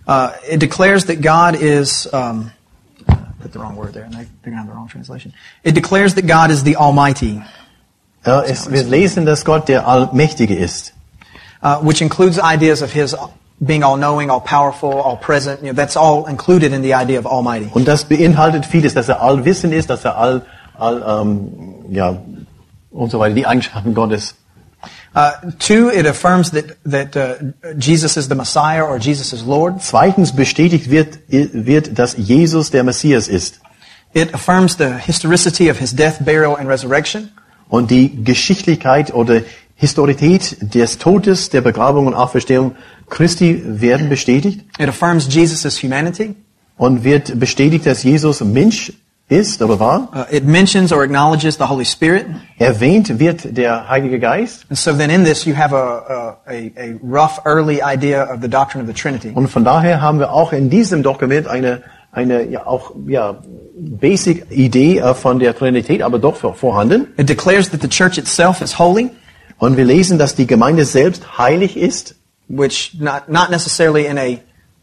Uh, it declares that God is, um, I put the wrong word there, and they, they're to have the wrong translation. It declares that God is the Almighty, Ja, es, wir lesen, dass Gott der Allmächtige ist. uh, which includes ideas of His being all-knowing, all-powerful, all-present. You know, that's all included in the idea of Almighty. Und das beinhaltet vieles, dass er allwissend ist, dass er all, all ähm, ja, und so weiter, die Eigenschaften Gottes. Uh, two, it affirms that that uh, Jesus is the Messiah or Jesus is Lord. Zweitens bestätigt wird, wird, dass Jesus der Messias ist. It affirms the historicity of His death, burial, and resurrection. Und die Geschichtlichkeit oder Historität des Todes, der Begrabung und Auferstehung Christi werden bestätigt. It affirms Jesus' humanity. Und wird bestätigt, dass Jesus Mensch ist oder war. Uh, it mentions or acknowledges the Holy Spirit. Erwähnt wird der Heilige Geist. And so then in this you have a, a, a, rough early idea of the doctrine of the Trinity. Und von daher haben wir auch in diesem Dokument eine eine ja auch ja basic Idee äh, von der Trinität, aber doch vor- vorhanden. It declares that the church itself is holy, Und wir lesen, dass die Gemeinde selbst heilig ist, which not, not necessarily in a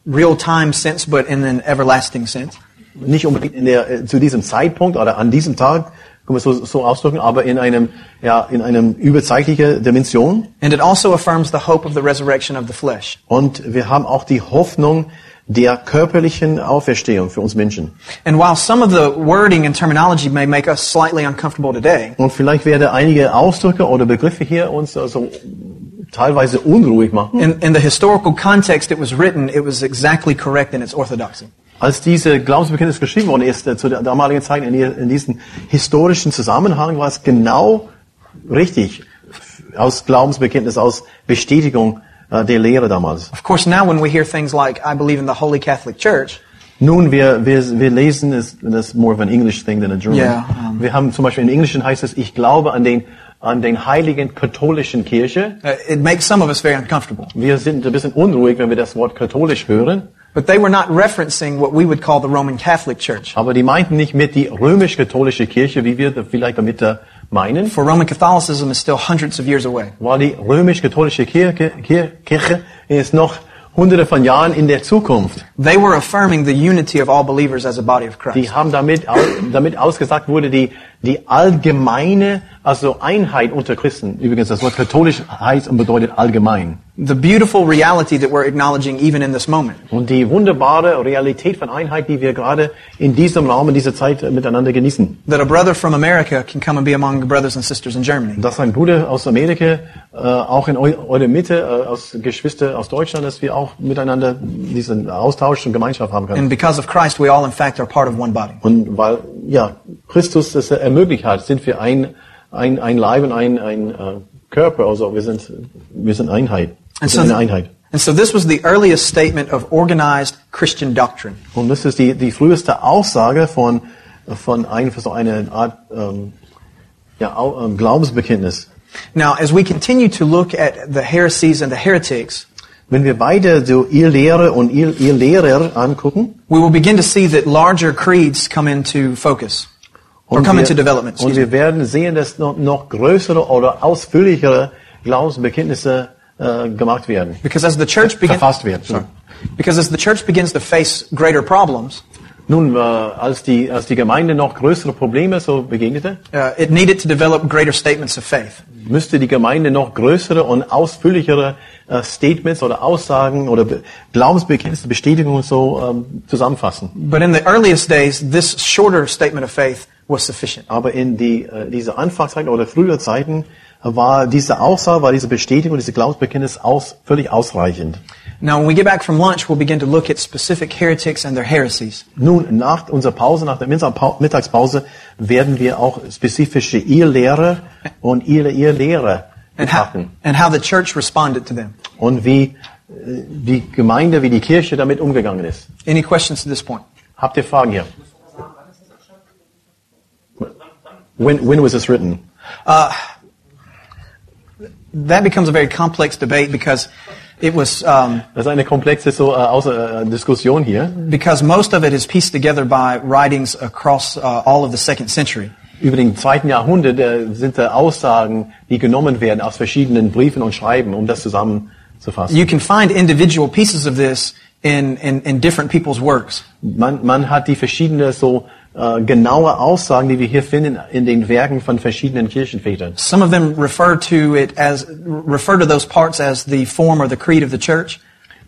real-time sense, but in an everlasting sense. nicht unbedingt in der, äh, zu diesem Zeitpunkt oder an diesem Tag, können wir es so, so ausdrücken, aber in einem ja in einem überzeitliche Dimension. And it also affirms the hope of the resurrection of the flesh. Und wir haben auch die Hoffnung der körperlichen Auferstehung für uns Menschen. And while some of the wording and terminology may make us slightly uncomfortable today, Und vielleicht werden einige Ausdrücke oder Begriffe hier uns also teilweise unruhig machen. in, in the historical context it was written, it was exactly correct in its orthodoxy. Als diese Glaubensbekenntnis geschrieben worden ist, äh, zu der damaligen Zeit, in, in diesem historischen Zusammenhang, war es genau richtig aus Glaubensbekenntnis, aus Bestätigung der Lehre damals. Of course, now when we hear things like, I believe in the Holy Catholic Church, Nun, wir, wir, wir lesen, es, das ist more of an English thing than a German. Ja, ähm. wir haben zum Beispiel im Englischen heißt es, ich glaube an den, an den heiligen katholischen Kirche. uh, it makes some of us very uncomfortable. Wir sind ein bisschen unruhig, wenn wir das Wort katholisch hören. But they were not referencing what we would call the Roman Catholic Church. Aber die meinten nicht mit die römisch-katholische Kirche, wie wir vielleicht damit äh, meinen. For Roman Catholicism is still hundreds of years away. Weil die römisch-katholische Kirche, Kirche ist noch hunderte von Jahren in der Zukunft. They were affirming the unity of all believers as a body of Christ. Die haben damit, damit ausgesagt wurde, die, die allgemeine, also Einheit unter Christen. Übrigens, das Wort katholisch heißt und bedeutet allgemein. The beautiful reality that we're acknowledging even in this moment. Und die wunderbare Realität von Einheit, die wir gerade in diesem Raum, in dieser Zeit miteinander genießen. That a brother from America can come and be among brothers and sisters in Germany. Dass ein Bruder aus Amerika, äh, auch in eu eure Mitte, äh, aus Geschwister aus Deutschland, dass wir auch miteinander diesen Austausch und Gemeinschaft haben können. And because of Christ, we all in fact are part of one body. Und weil ja Christus das ermöglicht hat, sind wir ein ein, ein Leib und ein, ein äh, Körper. Also wir sind wir sind Einheit. Wir sind eine Einheit. and so this was the earliest statement of organized Christian doctrine. Und das ist die die früheste Aussage von von ein, so einer Art ähm, ja, ähm, Glaubensbekenntnis. Now, as we continue to look at the heresies and the heretics, Wenn wir beide so ihr Lehre und ihr, ihr Lehrer angucken we will begin to see that larger creeds come into focus und, wir, development. und wir werden sehen, dass noch, noch größere oder ausführlichere Glaubensbekenntnisse äh, gemacht werden. Because as the church begins, verfasst werden. Sorry. because as the church begins to face greater problems, Nun, äh, als die als die Gemeinde noch größere Probleme so begegnete, uh, it needed to develop greater statements of faith. müsste die Gemeinde noch größere und ausführlichere äh, Statements oder Aussagen oder Be Glaubensbekenntnisse, Bestätigungen so ähm, zusammenfassen. But in the earliest days, this shorter statement of faith was sufficient. Aber in die, äh, diese Anfangszeiten oder früher Zeiten war diese Aussage, war diese Bestätigung, diese Glaubensbekenntnis aus, völlig ausreichend. Now, when we get back from lunch, we'll begin to look at specific heretics and their heresies. Nun, nach unserer Pause, nach der Mittagspause, werden wir auch spezifische Irrlehrer und ihre Irrlehrer And how, betrachten. and how the church responded to them. Und wie äh, die Gemeinde, wie die Kirche damit umgegangen ist. Any questions to this point? Habt ihr Fragen hier? When, when was this written? Uh, that becomes a very complex debate because it was um, Das ist eine komplexe so, äh, äh, Diskussion hier. because most of it is pieced together by writings across uh, all of the second century. Über den zweiten Jahrhundert äh, sind da Aussagen, die genommen werden aus verschiedenen Briefen und Schreiben, um das zusammenzufassen. You can find individual pieces of this in, in, in different people's works. Man, man hat die verschiedenen so äh, genaue Aussagen, die wir hier finden, in den Werken von verschiedenen Kirchenvätern. Some of them refer to it as refer to those parts as the form or the creed of the church.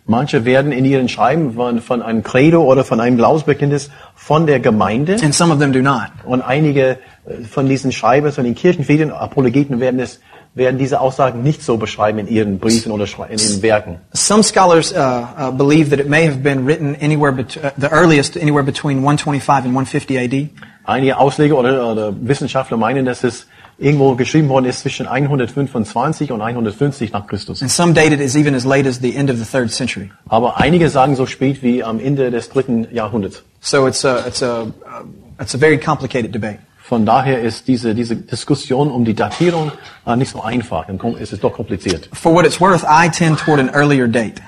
Manche werden in ihren Schreiben von, von einem Credo oder von einem Glaubensbekenntnis von der Gemeinde and some of them do not. und einige äh, von diesen Schreibern, von den Kirchenvätern, Apologeten werden es werden diese Aussagen nicht so beschreiben in ihren Briefen oder in ihren Werken. Some scholars uh, uh, believe that it may have been written anywhere bet- uh, the earliest anywhere between 125 and 150 AD. Einige Ausleger oder, oder Wissenschaftler meinen, dass es irgendwo geschrieben worden ist zwischen 125 und 150 nach Christus. And some date it as even as late as the end of the third century. Aber einige sagen so spät wie am Ende des dritten Jahrhunderts. So it's a, it's a, uh, it's a very complicated debate. Von daher ist diese, diese Diskussion um die Datierung äh, nicht so einfach. Kommt- ist es doch kompliziert. For what it's worth, I tend toward an earlier date.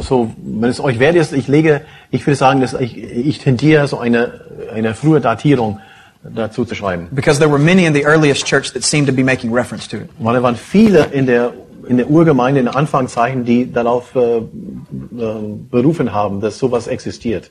So, wenn es euch wert ist, ich lege, ich würde sagen, dass ich, ich tendiere so eine, eine frühe Datierung dazu zu schreiben. Because there were many in the earliest church that seemed to be making reference to it. Weil da waren viele in der, in der Urgemeinde, in den Anfangszeichen, die darauf äh, äh, berufen haben, dass sowas existiert.